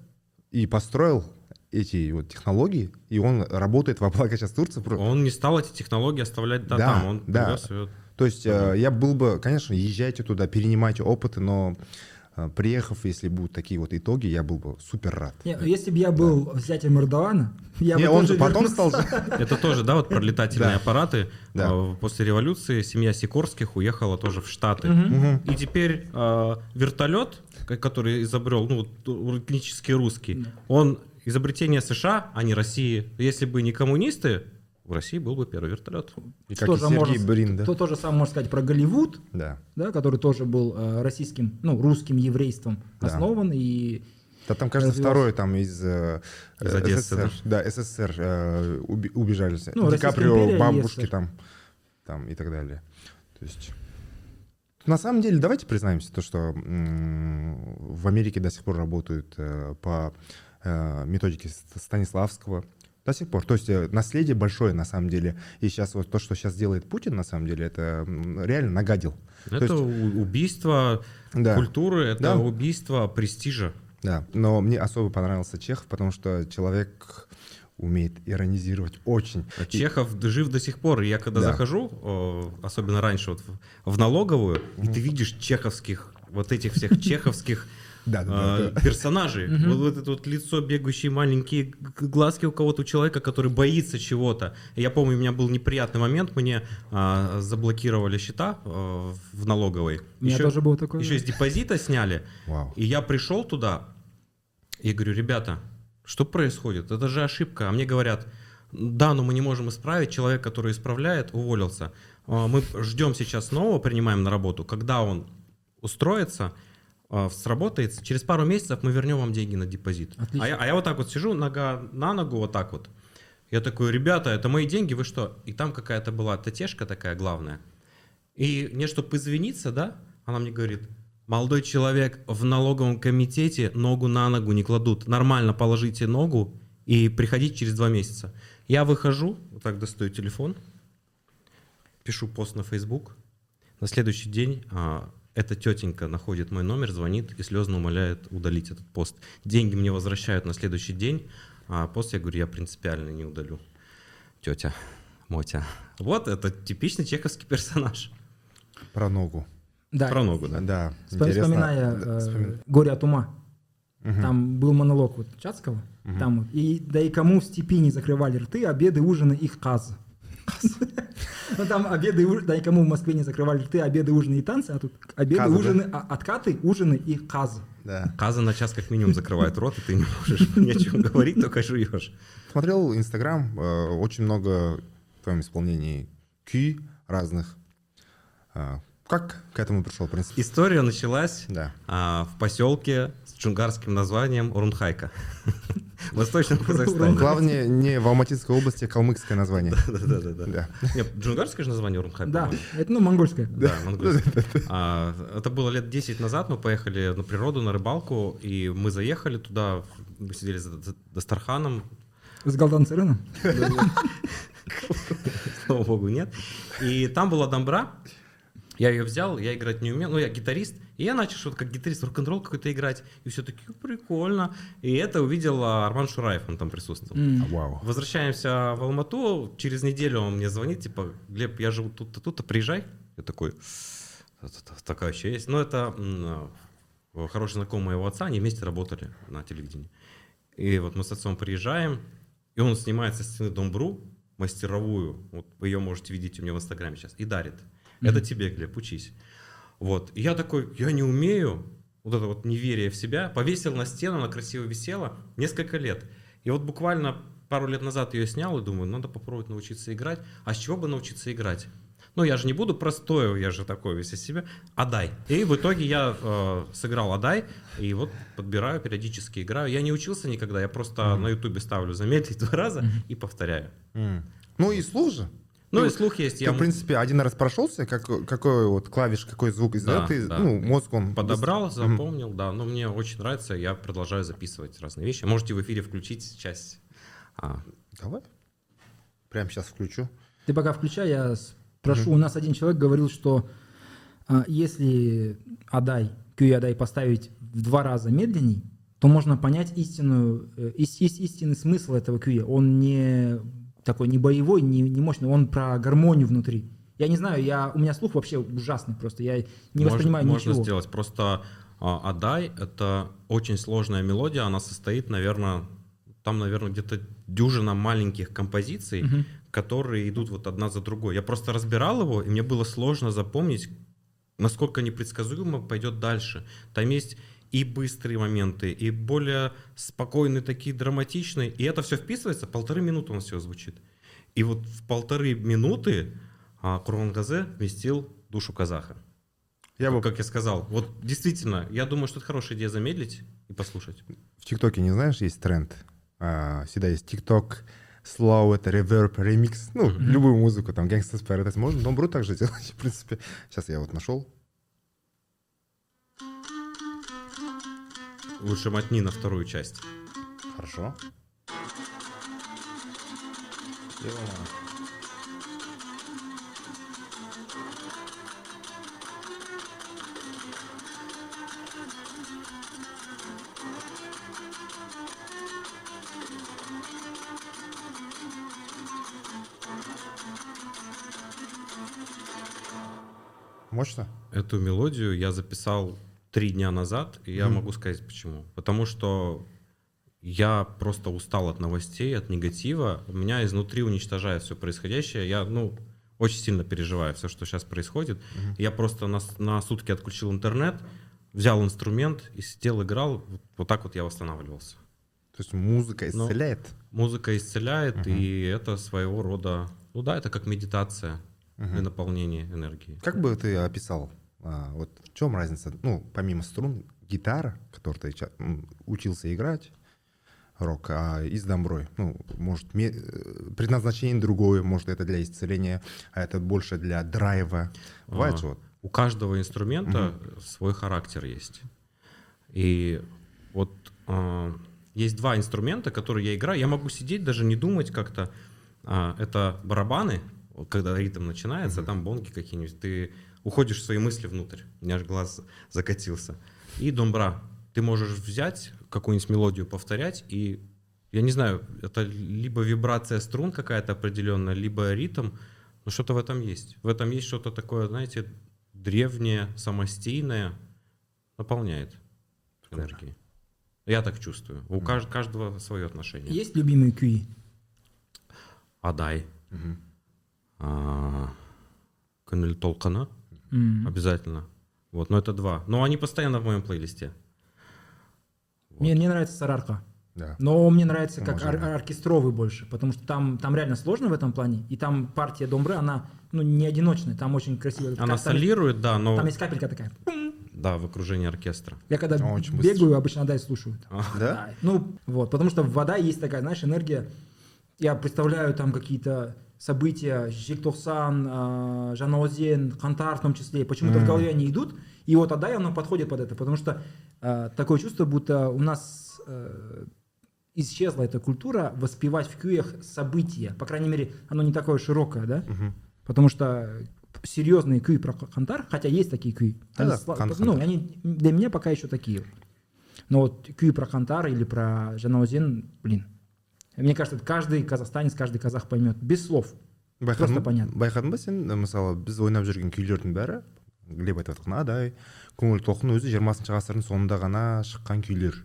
и построил эти вот технологии, и он работает в благо сейчас Турции. он не стал эти технологии оставлять да, Да, там, он да. привез её- То есть э, я был бы, конечно, езжайте туда, перенимайте опыты, но приехав, если будут такие вот итоги, я был бы супер рад. Не, если бы я был взятием Эрдогана, [laughs] я Не, бы он тоже же потом вернулся. стал. [laughs] Это тоже, да, вот про летательные Да. аппараты. Да. А, После революции семья Сикорских уехала тоже в Штаты. И теперь а, вертолет, который изобрел, ну, вот, этнический русский, он изобретение США, а не России. Если бы не коммунисты, в России был бы первый вертолет. И как Тоже и Сергей можно- Брин, да? То, то же самое можно сказать про Голливуд, Да. да, который тоже был э, российским, ну, русским еврейством Да. основан, и Да там, кажется, развивался. второй там из, э, Из Одессы, СССР. Да, СССР э, уби- убежали. Ну, Ди Каприо, империя бабушки СССР. там, там и так далее. То есть... На самом деле, давайте признаемся, то, что в Америке до сих пор работают э, по э, методике Ст- Станиславского. До сих пор. То есть э, наследие большое на самом деле. И сейчас вот то, что сейчас делает Путин, на самом деле, это реально нагадил. То Это есть- убийство Да. культуры, это Да. убийство престижа. Да, но мне особо понравился Чехов, потому что человек умеет иронизировать очень. А Чехов жив до сих пор. И я когда Да. захожу, о, особенно раньше вот в, в налоговую, и ты видишь чеховских, вот этих всех [laughs] чеховских Да, да, а, да. персонажей. Вот, вот это вот лицо, бегающие маленькие глазки у кого-то, у человека, который боится чего-то. Я помню, у меня был неприятный момент, мне а, заблокировали счета а, в налоговой. у меня Еще- тоже было такое. Еще из депозита сняли. Вау. И я пришел туда и говорю, ребята, что происходит? Это же ошибка. А мне говорят, да, но мы не можем исправить. Человек, который исправляет, уволился. Мы ждем сейчас нового, принимаем на работу. Когда он устроится, а, сработается, через пару месяцев мы вернем вам деньги на депозит. Отлично. А я, а я вот так вот сижу, нога на ногу, вот так вот. Я такой, ребята, это мои деньги, вы что? И там какая-то была татешка такая главная. И мне, чтобы извиниться, да, она мне говорит, молодой человек в налоговом комитете ногу на ногу не кладут. Нормально положите ногу и приходите через два месяца. Я выхожу, вот так достаю телефон, пишу пост на Facebook. На следующий день а, эта тетенька находит мой номер, звонит и слезно умоляет удалить этот пост. Деньги мне возвращают на следующий день, а пост я говорю, я принципиально не удалю. Тетя, Мотя. Вот это типичный чеховский персонаж. Про ногу. Да. Про ногу, да. Да, интересно. Вспоминая Да, э, «Горе от ума», Мгм. там был монолог вот Чацкого, там вот, и да и кому в степи не закрывали рты, обеды, ужины их каз. Ну там обеды, и уж- да и кому в Москве не закрывали рты, обеды, ужины и танцы, а тут обеды, Казы, да? ужины, а- откаты, ужины и каз. Да. Каза на час как минимум закрывает рот, и ты не можешь [laughs] ни о чем говорить, только жуешь. Смотрел Инстаграм, э, очень много в твоем исполнении ки разных. А, Как к этому пришел, в принципе? История началась Да. а, в поселке с чунгарским названием Урунхайка. В [laughs] Восточном Казахстане. Главное, не в Алматинской области, а калмыцкое название. Да-да-да. [laughs] Да. Нет, джунгарское же название Урумхай. Да, это ну монгольская. Да, монгольское. А, Это было лет 10 назад, мы поехали на природу, на рыбалку, и мы заехали туда, мы сидели за Дастарханом, С Галдан Царыном? [laughs] слава богу, нет. И там была домбра, я ее взял, я играть не умел, ну я гитарист, и я начал что-то как гитарист рок-н-ролл какой-то играть, и все таки прикольно. И это увидел а, Арман Шураев, он там присутствовал. М. Вау. Возвращаемся в Алмату, через неделю он мне звонит, типа, Глеб, я живу тут-то, тут-то, приезжай. Я такой, «Т-т-т, такая еще есть. Но это м, э, хороший знакомый моего отца, они вместе работали на телевидении. И вот мы с отцом приезжаем, и он снимает со стены домбру, мастеровую, вот вы ее можете видеть у меня в инстаграме сейчас, и дарит. Это тебе, Глеб, учись. Вот. И я такой, я не умею, вот это вот неверие в себя, повесил на стену, она красиво висела несколько лет. И вот буквально пару лет назад ее снял и думаю, надо попробовать научиться играть. А с чего бы научиться играть? Ну, я же не буду простой, я же такой весь из себя. Адай. И в итоге я э, сыграл Адай, и вот подбираю, периодически играю. Я не учился никогда, я просто на ютубе ставлю замедлить два раза и повторяю. М. Ну и слух Ну, и слух есть. Ты, Я в принципе, один раз прошелся, как, какой вот клавиш, какой звук издает, Да, ты, да. ну, мозг он... подобрал, Мгм. запомнил, да. Но мне очень нравится, я продолжаю записывать разные вещи. Можете в эфире включить часть. А, Давай. Прямо сейчас включу. Ты пока включай, я спрошу. У нас один человек говорил, что а, если Адай, QE Адай поставить в два раза медленней, то можно понять истинную, э, ис- ис- истинный смысл этого QE. Он не такой не боевой, не, не мощный, он про гармонию внутри. Я не знаю, я, у меня слух вообще ужасный просто, я не Можно- воспринимаю можно ничего. сделать. Просто а, Адай — это очень сложная мелодия. Она состоит, наверное, там, наверное, где-то дюжина маленьких композиций, Мгм. которые идут вот одна за другой. Я просто разбирал его, и мне было сложно запомнить, насколько непредсказуемо пойдет дальше. Там есть и быстрые моменты, и более спокойные, такие драматичные. И это все вписывается, полторы минуты у нас все звучит. И вот в полторы минуты а, Курмангазе вместил душу казаха. Я бы Как я сказал, вот действительно, я думаю, что это хорошая идея замедлить и послушать. в ТикТоке, не знаешь, есть тренд. А, всегда есть ТикТок, slow, это реверб, ремикс. Ну, любую музыку, там, Gangsta's Paradise. Можно домбру также делать, [laughs] в принципе. Сейчас я вот нашел. Лучше мотни на вторую часть. Хорошо. Мощно? Эту мелодию я записал три дня назад, и я могу сказать почему. Потому что я просто устал от новостей, от негатива. Меня изнутри уничтожает все происходящее. Я, ну, очень сильно переживаю все, что сейчас происходит. Я просто на, на сутки отключил интернет, взял инструмент и сидел, играл. Вот, вот так вот я восстанавливался. То есть музыка Ну, исцеляет? Музыка исцеляет, и это своего рода, ну да, это как медитация и наполнение энергии. Как бы ты описал, а, вот в чем разница, ну, помимо струн, гитара, которую ты учился играть, рок, а и с домброй, ну, может, э, предназначение другое, может, это для исцеления, а это больше для драйва. Бывает А, же вот. У каждого инструмента свой характер есть. И вот а, есть два инструмента, которые я играю. Я могу сидеть, даже не думать как-то. А, это барабаны, когда ритм начинается, там бонги какие-нибудь. Ты уходишь в свои мысли внутрь. У меня аж глаз закатился. И домбра. Ты можешь взять какую-нибудь мелодию, повторять, и я не знаю, это либо вибрация струн какая-то определенная, либо ритм, но что-то в этом есть. В этом есть что-то такое, знаете, древнее, самостийное, наполняет энергией. Я так чувствую. У кажд- каждого свое отношение. Есть любимые QE? Адай. Мгм. А, Күніл толқыны М. обязательно. Вот, но это два. Но они постоянно в моем плейлисте. Мне, мне нравится Сарарка. Да. Но мне нравится как ор- да. оркестровый больше, потому что там, там реально сложно в этом плане, и там партия домбры, она ну, не одиночная, там очень красиво. Она там, солирует, да, но... там есть капелька такая. Да, в окружении оркестра. Я когда Очень быстро. бегаю, обычно Адай слушают. Да? Ну, вот, потому что вода есть такая, знаешь, энергия. Я представляю там какие-то события, Желтоқсан, э, Жанаозен, Кантар в том числе, почему-то в Мгм. голове они идут, и вот Адай, оно подходит под это, потому что э, такое чувство, будто у нас э, исчезла эта культура воспевать в кюях события, по крайней мере, оно не такое широкое, да, Мгм. потому что серьезные кюи про Кантар, хотя есть такие кюи, они, Да-да, сла- Кан- ну, они для меня пока еще такие. Но вот кюи про Кантар или про Жанаозен, блин, мне кажется, каждый казахстанец, каждый казах поймет, без слов. Просто байқадың понятно. байқадың ба сен мысалы біз ойнап жүрген күйлердің бәрі глеб айтып жатқан адай көңіл толқын өзі жиырмасыншы ғасырдың соңында ғана шыққан күйлер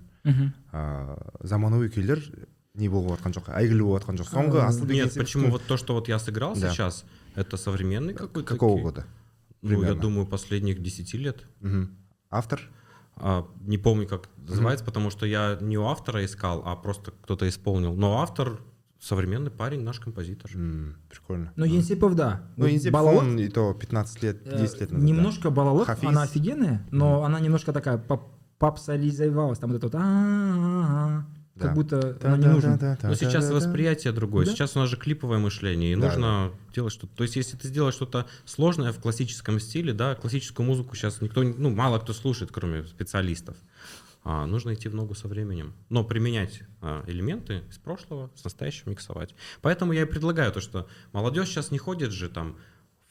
а, заманауи күйлер не болып жатқан жоқ әйгілі болып жатқан жоқ соңғы асыл деген Нет, почему вот то, что вот я сыграл Да. сейчас, это современный какой-то... какого года Ну, я думаю, последних 10 лет. Мгм. автор не помню, как называется, потому что я не у автора искал, а просто кто-то исполнил. Но автор современный парень, наш композитор. М, прикольно Но Енсипов, да. ну Вот Енсепов, Балалық, он и то 15 лет э, 10 лет назад да. Немножко балалых, Хафиз. она офигенная, но она немножко такая поп- попсализовалась, там вот это вот Да. как будто она не нужна. Да-да-да-да-да-да. Но сейчас восприятие другое. Да. Сейчас у нас же клиповое мышление, и Да, нужно делать что-то. То есть, если ты сделаешь что-то сложное в классическом стиле, да, классическую музыку сейчас никто, не- ну, мало кто слушает, кроме специалистов. А, нужно идти в ногу со временем, но применять а, элементы из прошлого с настоящим миксовать. Поэтому я и предлагаю то, что молодежь сейчас не ходит же там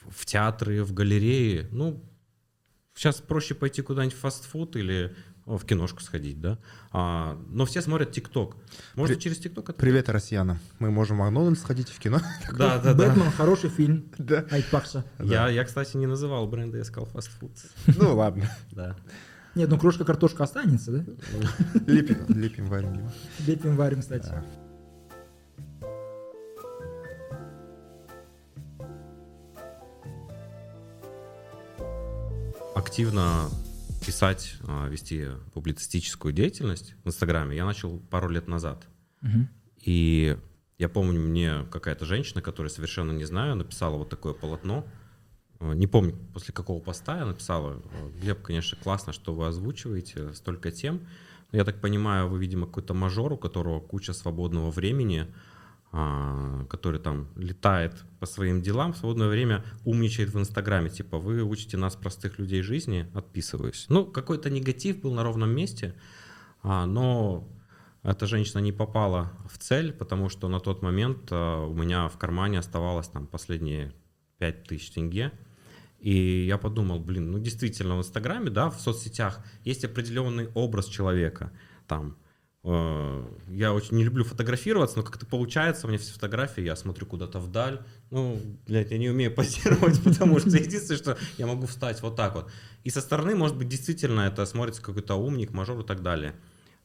в театры, в галереи. Ну, сейчас проще пойти куда-нибудь в фастфуд или в киношку сходить, да. А, но все смотрят ТикТок. Можно При- через ТикТок это Привет россиянам. Мы можем в Макдональдс сходить в кино. [laughs] Да, да, да. Бэтмен хороший фильм. Да. Айтпақша. Я, я, кстати, не называл бренды, я сказал фастфуд. Ну ладно. Да. Нет, ну крошка картошка останется, да? Лепим, лепим, варим. Лепим, варим, кстати. Да. Активно писать, а, вести публицистическую деятельность в Инстаграме я начал пару лет назад. Мгм. И я помню, мне какая-то женщина, которую совершенно не знаю, написала вот такое полотно. Э, Не помню, после какого поста я написала. э, Глеб, конечно, классно, что вы озвучиваете столько тем. Но я так понимаю, вы, видимо, какой-то мажор, у которого куча свободного времени, а, который там летает по своим делам, в свободное время умничает в Инстаграме. Типа, вы учите нас, простых людей, жизни, отписываюсь. Ну, какой-то негатив был на ровном месте, а, но эта женщина не попала в цель, потому что на тот момент а, у меня в кармане оставалось там последние 5000 тенге. И я подумал, блин, ну действительно, в Инстаграме, да, в соцсетях есть определенный образ человека. Там, я очень не люблю фотографироваться, но как-то получается, у меня все фотографии, я смотрю куда-то вдаль. Ну, блядь, я не умею [laughs] позировать, потому что единственное, что я могу встать вот так вот. И со стороны, может быть, действительно это смотрится какой-то умник, мажор и так далее.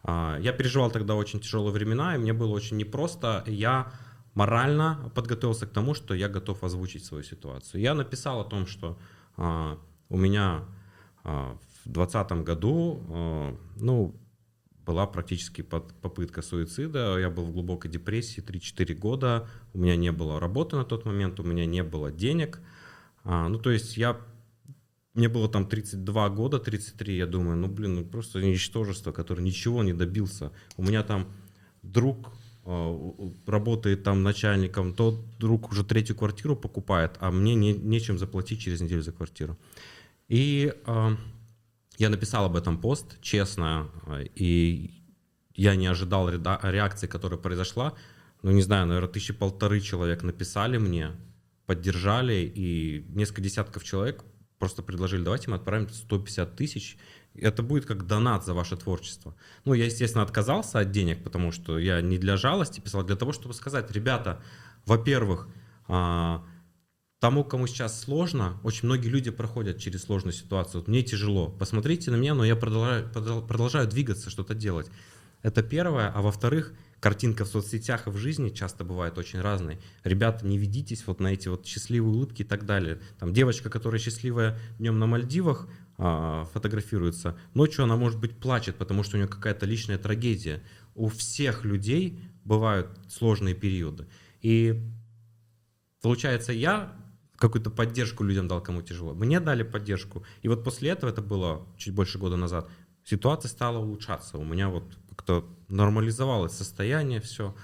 А, Я переживал тогда очень тяжелые времена, и мне было очень непросто. Я морально подготовился к тому, что я готов озвучить свою ситуацию. Я написал о том, что а, у меня а, в 2020 году, ну, была практически под- попытка суицида. Я был в глубокой депрессии 3-4 года. У меня не было работы на тот момент, у меня не было денег. А, ну, то есть я мне было там 32 года, 33, я думаю, ну, блин, ну, просто ничтожество, которое ничего не добился. У меня там друг у- работает там начальником, тот друг уже третью квартиру покупает, а мне не, нечем заплатить через неделю за квартиру. И э, я написал об этом пост, честно, э, и я не ожидал реакции, которая произошла. Ну, не знаю, наверное, тысячи полторы человек написали мне, поддержали, и несколько десятков человек просто предложили, давайте мы отправим 150 тысяч. Это будет как донат за ваше творчество. Ну, я, естественно, отказался от денег, потому что я не для жалости писал, а для того, чтобы сказать, ребята, во-первых, а, тому, кому сейчас сложно, очень многие люди проходят через сложную ситуацию. Вот мне тяжело. Посмотрите на меня, но я продолжаю, продол- продолжаю двигаться, что-то делать. Это первое. А во-вторых, картинка в соцсетях и в жизни часто бывает очень разной. Ребята, не ведитесь вот на эти вот счастливые улыбки и так далее. Там девочка, которая счастливая днем на Мальдивах, а, фотографируется, ночью она, может быть, плачет, потому что у нее какая-то личная трагедия. У всех людей бывают сложные периоды. И получается, я какую-то поддержку людям дал, кому тяжело. Мне дали поддержку. И вот после этого, это было чуть больше года назад, ситуация стала улучшаться. У меня вот как-то нормализовалось состояние, все.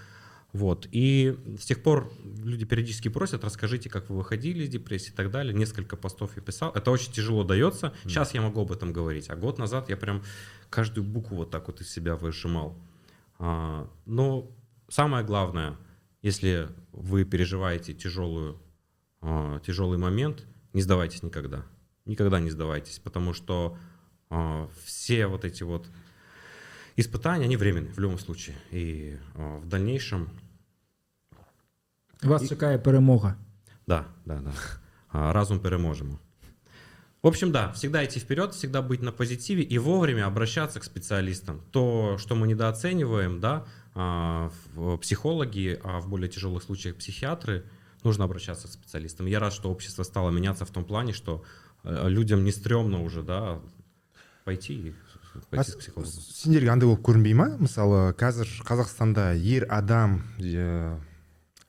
Вот. И с тех пор люди периодически просят, расскажите, как вы выходили из депрессии и так далее. Несколько постов я писал. Это очень тяжело дается. Сейчас я могу об этом говорить. А год назад я прям каждую букву вот так вот из себя выжимал. А, но самое главное, если вы переживаете тяжелую, а, тяжелый момент, не сдавайтесь никогда. Никогда не сдавайтесь, потому что а, все вот эти вот испытания, они временные в любом случае. И а, в дальнейшем Вас чекає перемога. Да, да, да. Разум переможемо. В общем, да, всегда идти вперед, всегда быть на позитиве и вовремя обращаться к специалистам. То, что мы недооцениваем, да, в- психологи, а в более тяжелых случаях психиатры, нужно обращаться к специалистам. Я рад, что общество стало меняться в том плане, что э, людям не стрёмно уже, да, пойти, и пойти психологу. сендерге андай болып көрінбей ма мысалы қазір қазақстанда ер адам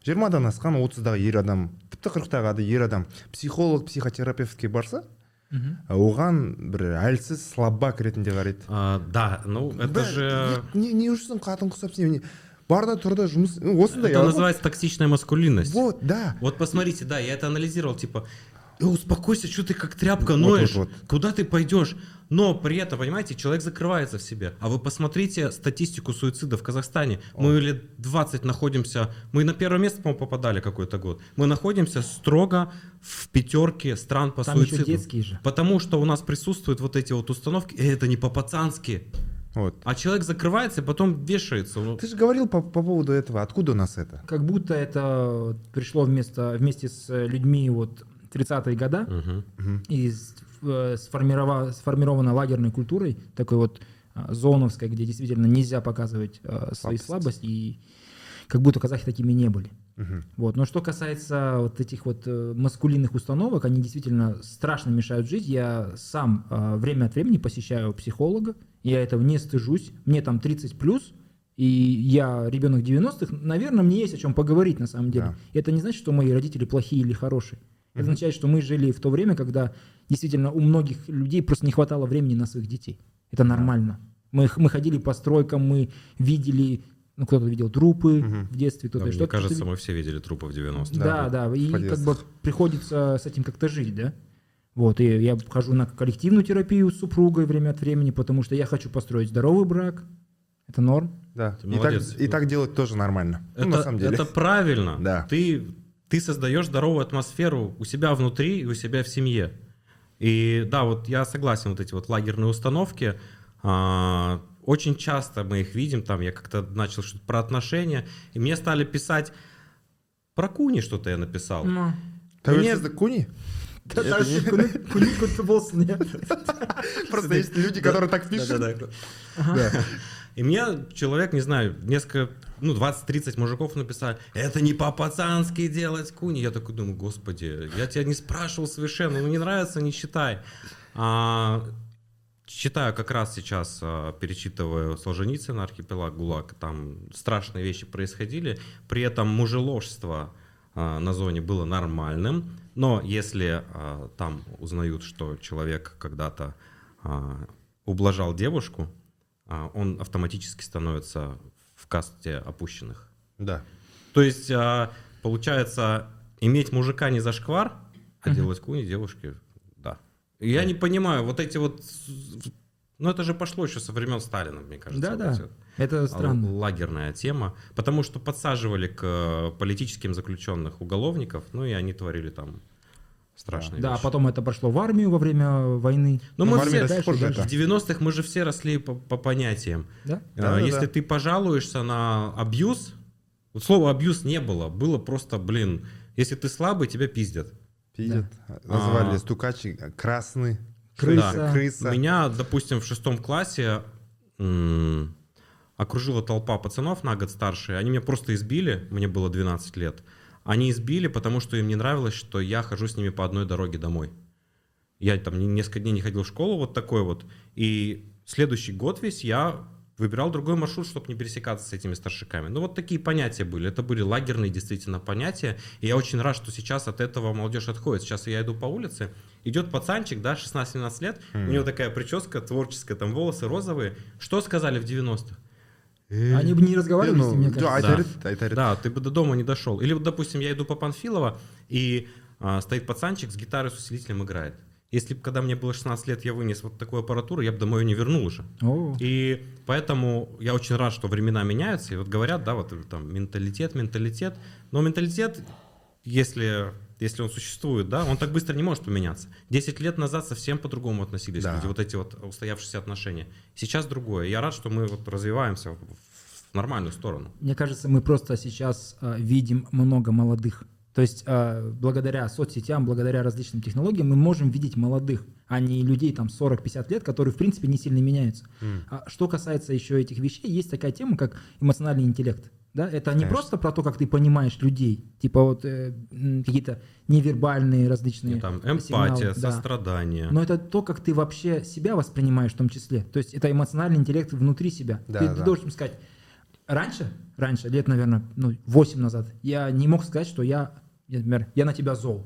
жиырмадан асқан отыздағы ер адам тіпті қырықтағы ер адам психолог психотерапевтке барса оған бір әлсіз слабак ретінде қарайды А, да, ну это же... не, не үшін қатын құсап бар да тұр да жұмыс осындай Это вот- называется токсичная маскулинность. вот да Вот посмотрите, да, я это анализировал, типа, «Э, успокойся, что ты как тряпка Вот, ноешь, вот, куда ты пойдешь? Но при этом, понимаете, человек закрывается в себе. А вы посмотрите статистику суицида в Казахстане. Мы лет 20 находимся, мы на первое место, по-моему, попадали какой-то год. Мы находимся строго в пятерке стран по Там еще суициду. детские же. Потому что у нас присутствуют вот эти вот установки, и это не по-пацански. Вот А человек закрывается и потом вешается. Ты же говорил по, по поводу этого откуда у нас это Как будто это пришло вместо, вместе с людьми вот 30-е года мгм. и э, сформирова- сформирована лагерной культурой, такой вот а, зоновской, где действительно нельзя показывать свои Слабости. и как будто казахи такими не были. Мгм. Вот. Но что касается вот этих вот э, маскулинных установок, они действительно страшно мешают жить. Я сам э, время от времени посещаю психолога, я этого не стыжусь. Мне там 30 плюс, и я ребенок 90-х, наверное, мне есть о чем поговорить на самом деле. Да. Это не значит, что мои родители плохие или хорошие. Это означает, что мы жили в то время, когда действительно у многих людей просто не хватало времени на своих детей. Это нормально. Мы, мы ходили по стройкам, мы видели, ну кто-то видел трупы в детстве, кто-то Да, что-то. мне кажется, мы все видели трупы в 90-е. да, Да, да, и как бы приходится с этим как-то жить, да. Вот, и я хожу на коллективную терапию с супругой время от времени, потому что я хочу построить здоровый брак. Это норм. да Ты и так, молодец. и так делать тоже нормально ну, Это, на самом деле это правильно. Да. Ты, ты создаешь здоровую атмосферу у себя внутри и у себя в семье. И да, вот я согласен, вот эти вот лагерные установки, а, очень часто мы их видим, там я как-то начал что-то про отношения, и мне стали писать про Куни что-то я написал. тәуелсіздік куни просто есть люди которые так пишут. И мне человек, не знаю, несколько, ну, 20-30 мужиков написали, это не по-пацански делать куни. Я такой думаю, господи, я тебя не спрашивал совершенно, ну не нравится, не читай. А, читаю как раз сейчас, а, перечитываю Солженицына, Архипелаг, ГУЛАГ, там страшные вещи происходили, при этом мужеложство на зоне было нормальным, но если а, там узнают, что человек когда-то а, ублажал девушку, а, он автоматически становится в касте опущенных. да То есть, а, получается, иметь мужика не за шквар, а делать куни девушки, да. Я не понимаю, вот эти вот... Ну, это же пошло еще со времен Сталина, мне кажется. Эти вот. Это странно. Л- лагерная тема, потому что подсаживали к э, политическим заключенных уголовников, ну и они творили там страшные Да, а вещи. потом это пошло в армию во время войны. Но Ну, мы в армии все до сих пор дальше, в 90-х мы же все росли по, по понятиям. Да? Э, Да, да, Если да. ты пожалуешься на абьюз, вот слова абьюз не было, было просто, блин, если ты слабый, тебя пиздят. пиздят называли А. стукачи красный Крыса. крыса Меня, допустим, в шестом классе м, окружила толпа пацанов на год старше, они меня просто избили, мне было 12 лет. Они избили, потому что им не нравилось, что я хожу с ними по одной дороге домой. Я там не- несколько дней не ходил в школу, вот такой вот. И следующий год весь я выбирал другой маршрут, чтобы не пересекаться с этими старшиками. Ну, вот такие понятия были. Это были лагерные действительно понятия. И я очень рад, что сейчас от этого молодежь отходит. Сейчас я иду по улице, идет пацанчик, да, 16-17 лет, mm. у него такая прическа творческая, там волосы розовые. Что сказали в 90-х? Они бы не разговаривали с ним, мне кажется. Да, да, ты бы до дома не дошел. Или вот, допустим, я иду по Панфилова, и а, стоит пацанчик с гитарой с усилителем играет. Если бы, когда мне было 16 лет, я вынес вот такую аппаратуру, я бы домой ее не вернул уже. О. И поэтому я очень рад, что времена меняются. И вот говорят, да, вот там менталитет, менталитет. Но менталитет, если, если он существует, да, он так быстро не может поменяться. 10 лет назад совсем по-другому относились да. люди, вот эти вот устоявшиеся отношения. Сейчас другое. Я рад, что мы вот развиваемся в нормальную сторону. Мне кажется, мы просто сейчас э, видим много молодых то есть э, благодаря соцсетям, благодаря различным технологиям мы можем видеть молодых, а не людей там 40-50 лет, которые в принципе не сильно меняются. Mm. А что касается еще этих вещей, есть такая тема, как эмоциональный интеллект. Да? Это Конечно. не просто про то, как ты понимаешь людей, типа вот э, какие-то невербальные различные. Там, эмпатия, сигналы, сострадание. Да. Но это то, как ты вообще себя воспринимаешь в том числе. То есть это эмоциональный интеллект внутри себя. Да, ты, да. ты должен сказать, раньше, раньше, лет, наверное, ну, 8 назад, я не мог сказать, что я я, например, я на тебя зол.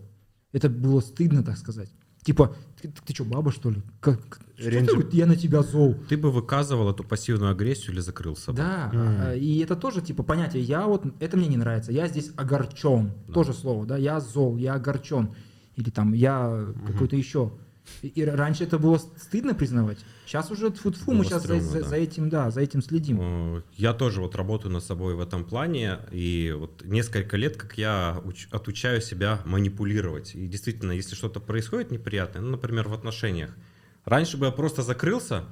Это было стыдно, так сказать. Типа, ты, ты что, баба, что ли? Как, что ты, я на тебя зол. Ты бы выказывал эту пассивную агрессию или закрылся бы. Да, mm. и это тоже, типа, понятие, я вот, это мне не нравится, я здесь огорчен, да. тоже слово, да, я зол, я огорчен, или там, я mm-hmm. какой-то еще и раньше это было стыдно признавать. Сейчас уже тфу -тфу, мы сейчас стрёмно, за, да. за этим, да, за этим следим. Я тоже вот работаю над собой в этом плане, и вот несколько лет, как я уч, отучаю себя манипулировать. И действительно, если что-то происходит неприятное, ну, например, в отношениях, раньше бы я просто закрылся,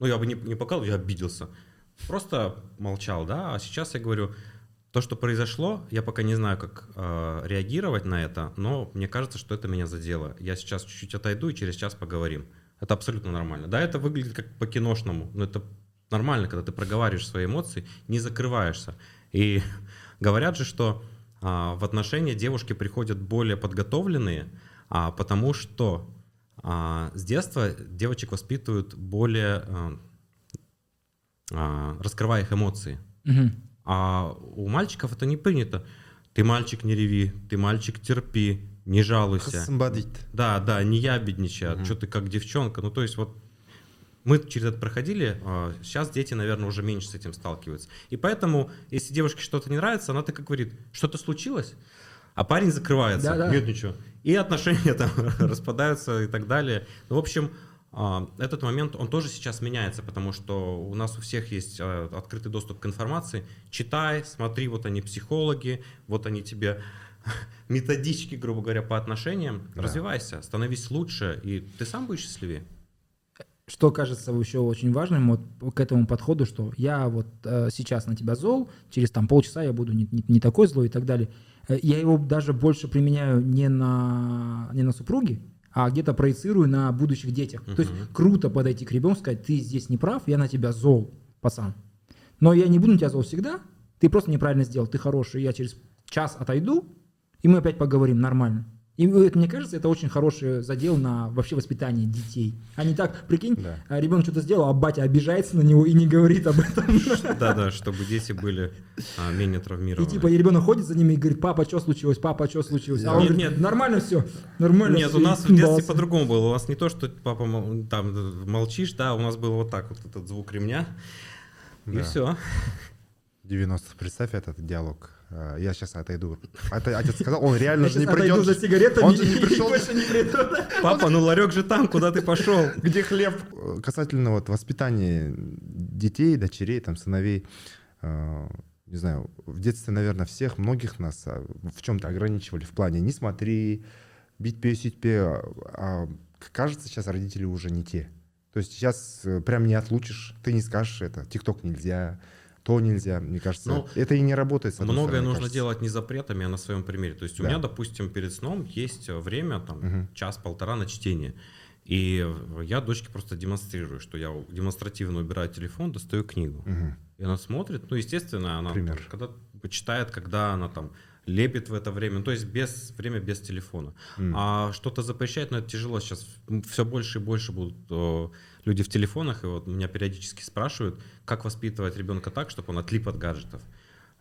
ну, я бы не, не показал, я обиделся, просто молчал, да, а сейчас я говорю, то, что произошло, я пока не знаю, как э, реагировать на это, но мне кажется, что это меня задело. Я сейчас чуть-чуть отойду и через час поговорим. Это абсолютно нормально. Да, это выглядит как по-киношному, но это нормально, когда ты проговариваешь свои эмоции, не закрываешься. И [laughs] говорят же, что э, в отношения девушки приходят более подготовленные, а, потому что а, с детства девочек воспитывают более, а, а, раскрывая их эмоции. Угу. А у мальчиков это не принято. Ты мальчик, не реви, ты мальчик, терпи, не жалуйся. Да, да, не ябедничай, угу. что ты как девчонка. Ну, то есть вот мы через это проходили, сейчас а дети, наверное, уже меньше с этим сталкиваются. И поэтому, если девушке что-то не нравится, она так и говорит, что-то случилось, а парень закрывается, да, да. нет ничего. И отношения [laughs] там распадаются и так далее. Ну, в общем, а, этот момент, он тоже сейчас меняется, потому что у нас у всех есть а, открытый доступ к информации. Читай, смотри, вот они психологи, вот они тебе [laughs] методички, грубо говоря, по отношениям. Да. Развивайся, становись лучше, и ты сам будешь счастливее. Что кажется еще очень важным вот к этому подходу, что я вот э, сейчас на тебя зол, через там полчаса я буду не, не, не такой злой и так далее. Э, я его даже больше применяю не на, не на супруге, а где-то проецирую на будущих детях. Uh-huh. То есть круто подойти к ребенку, сказать, ты здесь не прав, я на тебя зол, пацан. Но я не буду на тебя зол всегда, ты просто неправильно сделал, ты хороший, я через час отойду, и мы опять поговорим нормально. И мне кажется, это очень хороший задел на вообще воспитание детей. А не так, прикинь, да. А ребенок что-то сделал, а батя обижается на него и не говорит об этом. [laughs] Да-да, чтобы дети были а, менее травмированы. И типа и ребенок ходит за ними и говорит, папа, что случилось, папа, что случилось? А он нет, говорит, нет, нормально все, нормально Нет, все. у нас в детстве по-другому было. У нас не то, что папа там молчишь, да, у нас было вот так вот этот звук ремня, и все. 90 представь этот диалог Э, я сейчас отойду. Это отец сказал, он реально же не придет. за сигаретами он же не [laughs] пришел. больше не приду. Папа, ну ларек же там, куда ты пошел? [laughs] Где хлеб? Касательно вот воспитания детей, дочерей, там, сыновей, э, не знаю, в детстве, наверное, всех, многих нас а, в чем-то ограничивали в плане «не смотри», «бить пе, сить пе», а, кажется, сейчас родители уже не те. То есть сейчас э, прям не отлучишь, ты не скажешь это, тикток нельзя, то нельзя, мне кажется. Ну, это и не работает. Многое стороны, нужно кажется. делать не запретами, а на своем примере. То есть да. у меня, допустим, перед сном есть время, там, угу. час-полтора на чтение. И я дочке просто демонстрирую, что я демонстративно убираю телефон, достаю книгу. Угу. И она смотрит, ну, естественно, она Пример. когда читает, когда она там лепит в это время, ну, то есть без время без телефона. М. А что-то запрещать, ну это тяжело сейчас. Все больше и больше будут о, люди в телефонах, и вот меня периодически спрашивают, как воспитывать ребенка так, чтобы он отлип от гаджетов.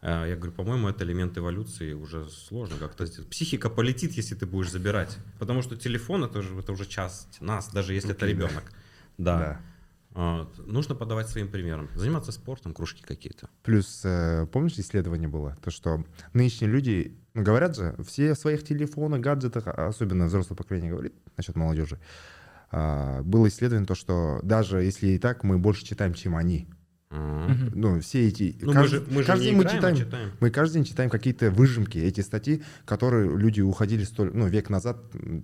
А Я говорю, по-моему, это элемент эволюции, уже сложно как-то сделать. Психика полетит, если ты будешь забирать. Потому что телефон это уже, это уже часть нас, даже если это Окей, да. ребенок. Да. Нужно подавать своим примером. Заниматься спортом, кружки какие-то. Плюс, э, помнишь, исследование было? То, что нынешние люди, ну, говорят же, все в своих телефонах, гаджетах, а особенно взрослое поколение говорит насчет молодежи, а, было исследование то, что даже если и так, мы больше читаем, чем они. Мгм. Ну, все эти... Ну, мы каждый, же, мы же каждый не день мы играем, а читаем, читаем. мы каждый день читаем какие-то выжимки, эти статьи, которые люди уходили столь, ну, век назад,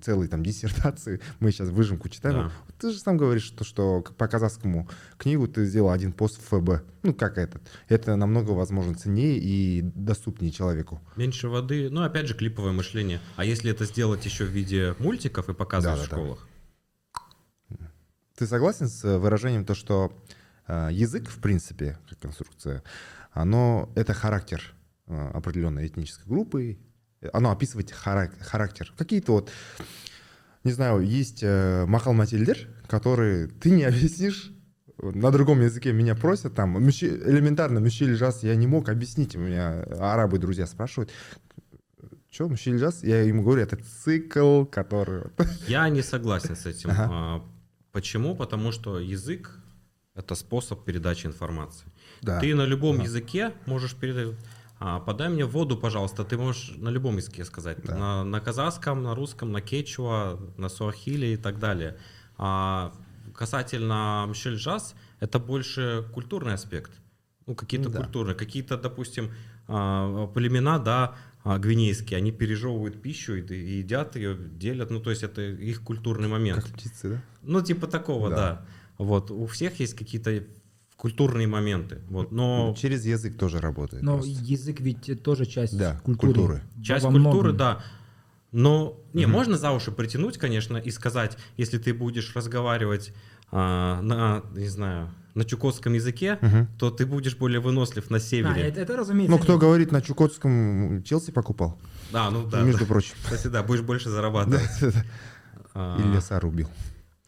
целые там [laughs] диссертации, мы сейчас выжимку читаем. Да. Ты же сам говоришь, что, что по казахскому книгу ты сделал один пост в ФБ. Ну, как этот. Это намного, возможно, ценнее и доступнее человеку. Меньше воды. Ну, опять же, клиповое мышление. А если это сделать еще в виде мультиков и показывать в Да-да-да. школах? Ты согласен с э, выражением то, что язык, в принципе, как конструкция, оно это характер э, определенной этнической группы, оно описывает харак- характер. Какие-то вот, не знаю, есть э, махал-матильдер, которые ты не объяснишь, на другом языке меня просят, там, «Мужчи- элементарно, мужчина жас, я не мог объяснить, у меня арабы друзья спрашивают, что мужчина жас? Я ему говорю, это цикл, который... вот». Я не согласен с этим. Ага. А, Почему? Потому что язык — это способ передачи информации. Да. Ты на любом Да. языке можешь передать... А, подай мне воду, пожалуйста. Ты можешь на любом языке сказать. Да. На, на казахском, на русском, на кечуа, на суахили и так далее. А касательно мшель-джаз, это больше культурный аспект. Ну, какие-то Да. культурные. Какие-то, допустим, а, племена, да, а, гвинейские, они пережевывают пищу и, и едят ее, делят. Ну, то есть это их культурный момент. Как птицы, да? Ну, типа такого, Да. да. Вот. У всех есть какие-то культурные моменты. Вот. Но Через язык тоже работает. Но просто. язык ведь тоже часть Да, культуры. культуры. часть Во культуры, многом. да. Но не, Мгм. можно за уши притянуть, конечно, и сказать, если ты будешь разговаривать а, на, не знаю, на чукотском языке, Мгм. то ты будешь более вынослив на А, севере. это, это, разумеется. Ну, кто нет. говорит на Чукотском, Челси покупал, Да, ну да. между да. прочим. Кстати, да, будешь больше Да, зарабатывать. да, да. А, И леса рубил.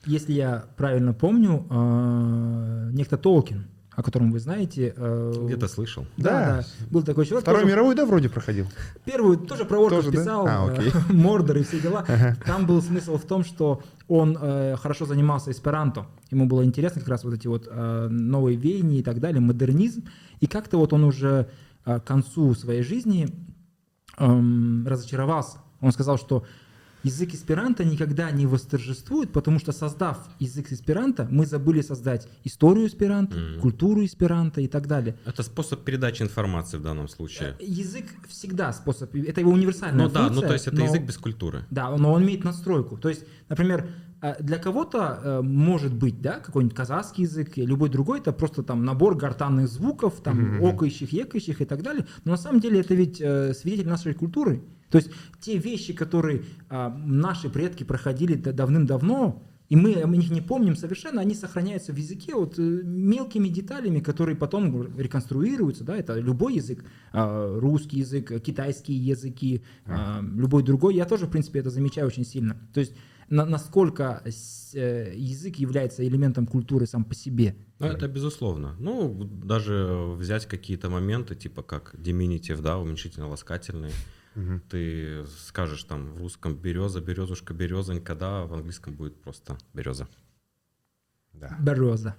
Если я правильно помню, э, некто Толкин, о котором вы знаете. э, Где-то слышал. Да, Да. да. Был такой человек. Второй тоже- мировой, да, вроде проходил? Первую тоже про орков Тоже, да? писал, А, э, окей. [laughs] Мордор и все дела. Там был смысл в том, что он э, хорошо занимался эсперанто. Ему было интересно как раз вот эти вот э, новые веяния и так далее, модернизм. И как-то вот он уже э, к концу своей жизни эм, разочаровался. Он сказал, что язык эсперанто никогда не восторжествует, потому что создав язык эсперанто, мы забыли создать историю эсперанто, Мгм. культуру эсперанто и так далее. Это способ передачи информации в данном случае. Э, Язык всегда способ, это его универсальная Ну да, ну функция, то есть это но- язык без культуры. Да, но он имеет настройку. То есть, например, э, для кого-то э, может быть, да, какой-нибудь казахский язык, любой другой, это просто там набор гортанных звуков, там Мгм. окающих, екающих и так далее. Но на самом деле это ведь свидетель нашей культуры. То есть те вещи, которые а, наши предки проходили давным-давно, и мы о них не помним совершенно, они сохраняются в языке вот э, мелкими деталями, которые потом реконструируются, да, это любой язык, а, русский язык, китайские языки, а, любой другой, я тоже, в принципе, это замечаю очень сильно. То есть на- насколько э, язык является элементом культуры сам по себе. Ну, это безусловно. Ну, даже взять какие-то моменты, типа как диминитив, да, уменьшительно-ласкательный. Мгм. Ты скажешь там в русском береза, березушка, березонька, да, в английском будет просто береза. Да. Береза.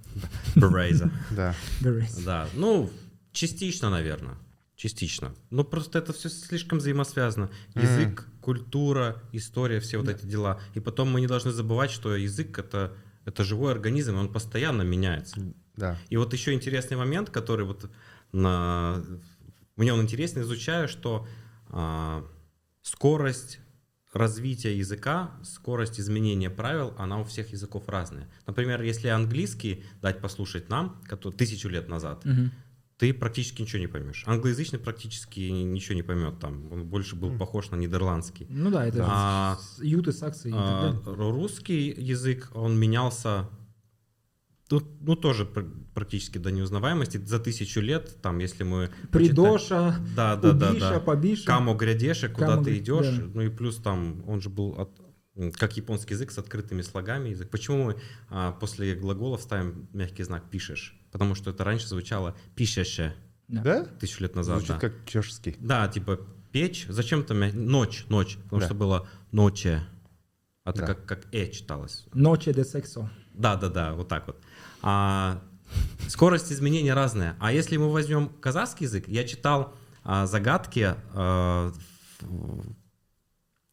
Береза. Да. Береза. Да, ну, частично, наверное. Частично. Но просто это все слишком взаимосвязано. Язык, культура, история, все вот эти дела. И потом мы не должны забывать, что язык это, это живой организм, и он постоянно меняется. Да. И вот еще интересный момент, который вот на... мне он интересно, изучаю, что а, скорость развития языка, скорость изменения правил, она у всех языков разная. Например, если английский дать послушать нам, который тысячу лет назад, Мгм. ты практически ничего не поймешь. Англоязычный практически ничего не поймет там. Он больше был похож на нидерландский. Ну да, это А, юты, саксы и так А, далее. русский язык, он менялся Тут, ну, тоже пр- практически до неузнаваемости. За тысячу лет, там, если мы... Придоша, Да, да, да, убиша, да. побиша. Камо грядеши, куда Камо ты идешь. да. Ну и плюс там, он же был от- как японский язык с открытыми слогами. Язык. Почему мы а, после глаголов ставим мягкий знак «пишешь»? Потому что это раньше звучало «пишеше» Да. Да? тысячу лет назад. Звучит да. как чешский. Да, типа печь. Зачем-то мя- ночь, ночь. Потому Да. что было ноче. А Это Да. как, как «э» читалось. Ночи де сексо. Да, да, да, вот так вот. А, скорость изменения разная. А если мы возьмем казахский язык, я читал а, загадки, а,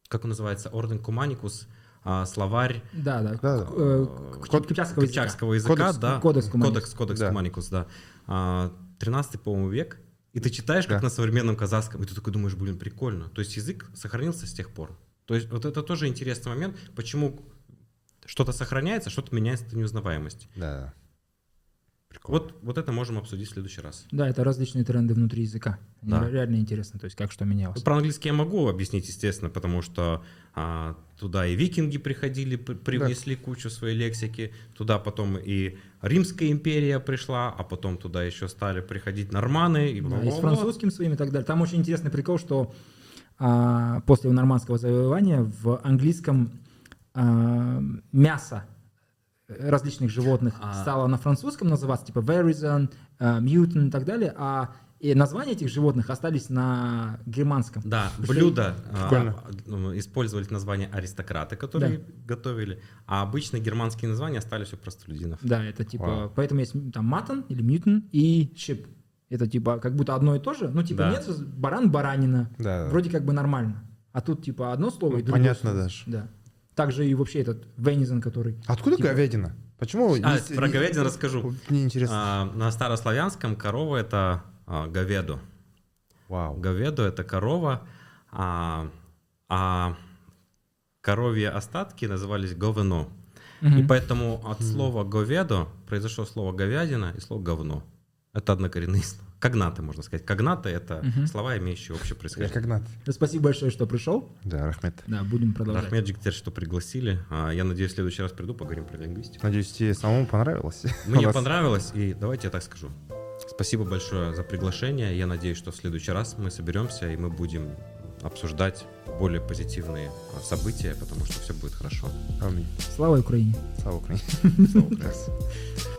как он называется, Орден Куманикус, а, словарь Да, да. Да, да. Э, к- Код- Кипчакского языка. кипчакского языка, Кодекс- да. Кодекс Куманикус. Кодекс, кодекс Да. Куманикус, да. А, 13 по-моему, век. И ты читаешь, как Да. на современном казахском, и ты такой думаешь, блин, прикольно. То есть язык сохранился с тех пор. То есть вот это тоже интересный момент, почему что-то сохраняется, что-то меняется до неузнаваемости. Да. Прикольно. Вот, вот это можем обсудить в следующий раз. Да, это различные тренды внутри языка. Они Да. ре- Реально интересно, то есть как что менялось. Про английский я могу объяснить, естественно, потому что а, туда и викинги приходили, при- привнесли кучу своей лексики, туда потом и Римская империя пришла, а потом туда еще стали приходить норманы. И Да, и с французским своим и так далее. Там очень интересный прикол, что а, после нормандского завоевания в английском а, мясо различных животных А. стало на французском называться, типа venison, а, mutant и так далее, а и названия этих животных остались на германском. Да, Потому что- блюда а, ну, использовали название аристократы, которые готовили, а обычно германские названия остались у простолюдинов. Да, это типа, Вау. поэтому есть там матон или мютон и щип. Это типа как будто одно и то же, ну типа Да. нет, баран, баранина, Да. вроде как бы нормально. А тут типа одно слово и другое Понятно слово. даже. Да. Также и вообще этот venison, который... Откуда Типа- говядина? Почему? А, есть- про не- говядину расскажу. Мне интересно. А, на старославянском корова это а, говеду. Вау. Говеду это корова, а, а коровьи остатки назывались говено. И Мгм. поэтому от слова говедо произошло слово говядина и слово говно. Это однокоренные [laughs] слова. Когнаты, можно сказать. Когнаты — это Мгм. слова, имеющие общее происхождение. Да, Спасибо большое, что пришел. Да, Рахмет. Да, будем продолжать. Рахмеджик, теперь что пригласили. А, Я надеюсь, в следующий раз приду, поговорим про лингвистику. Надеюсь, тебе самому понравилось. [laughs] Мне понравилось, и давайте я так скажу. Спасибо большое за приглашение. Я надеюсь, что в следующий раз мы соберемся и мы будем обсуждать более позитивные а, события, потому что все будет хорошо. Аминь. Слава Украине! Слава Украине. [laughs] Слава Украине. [laughs]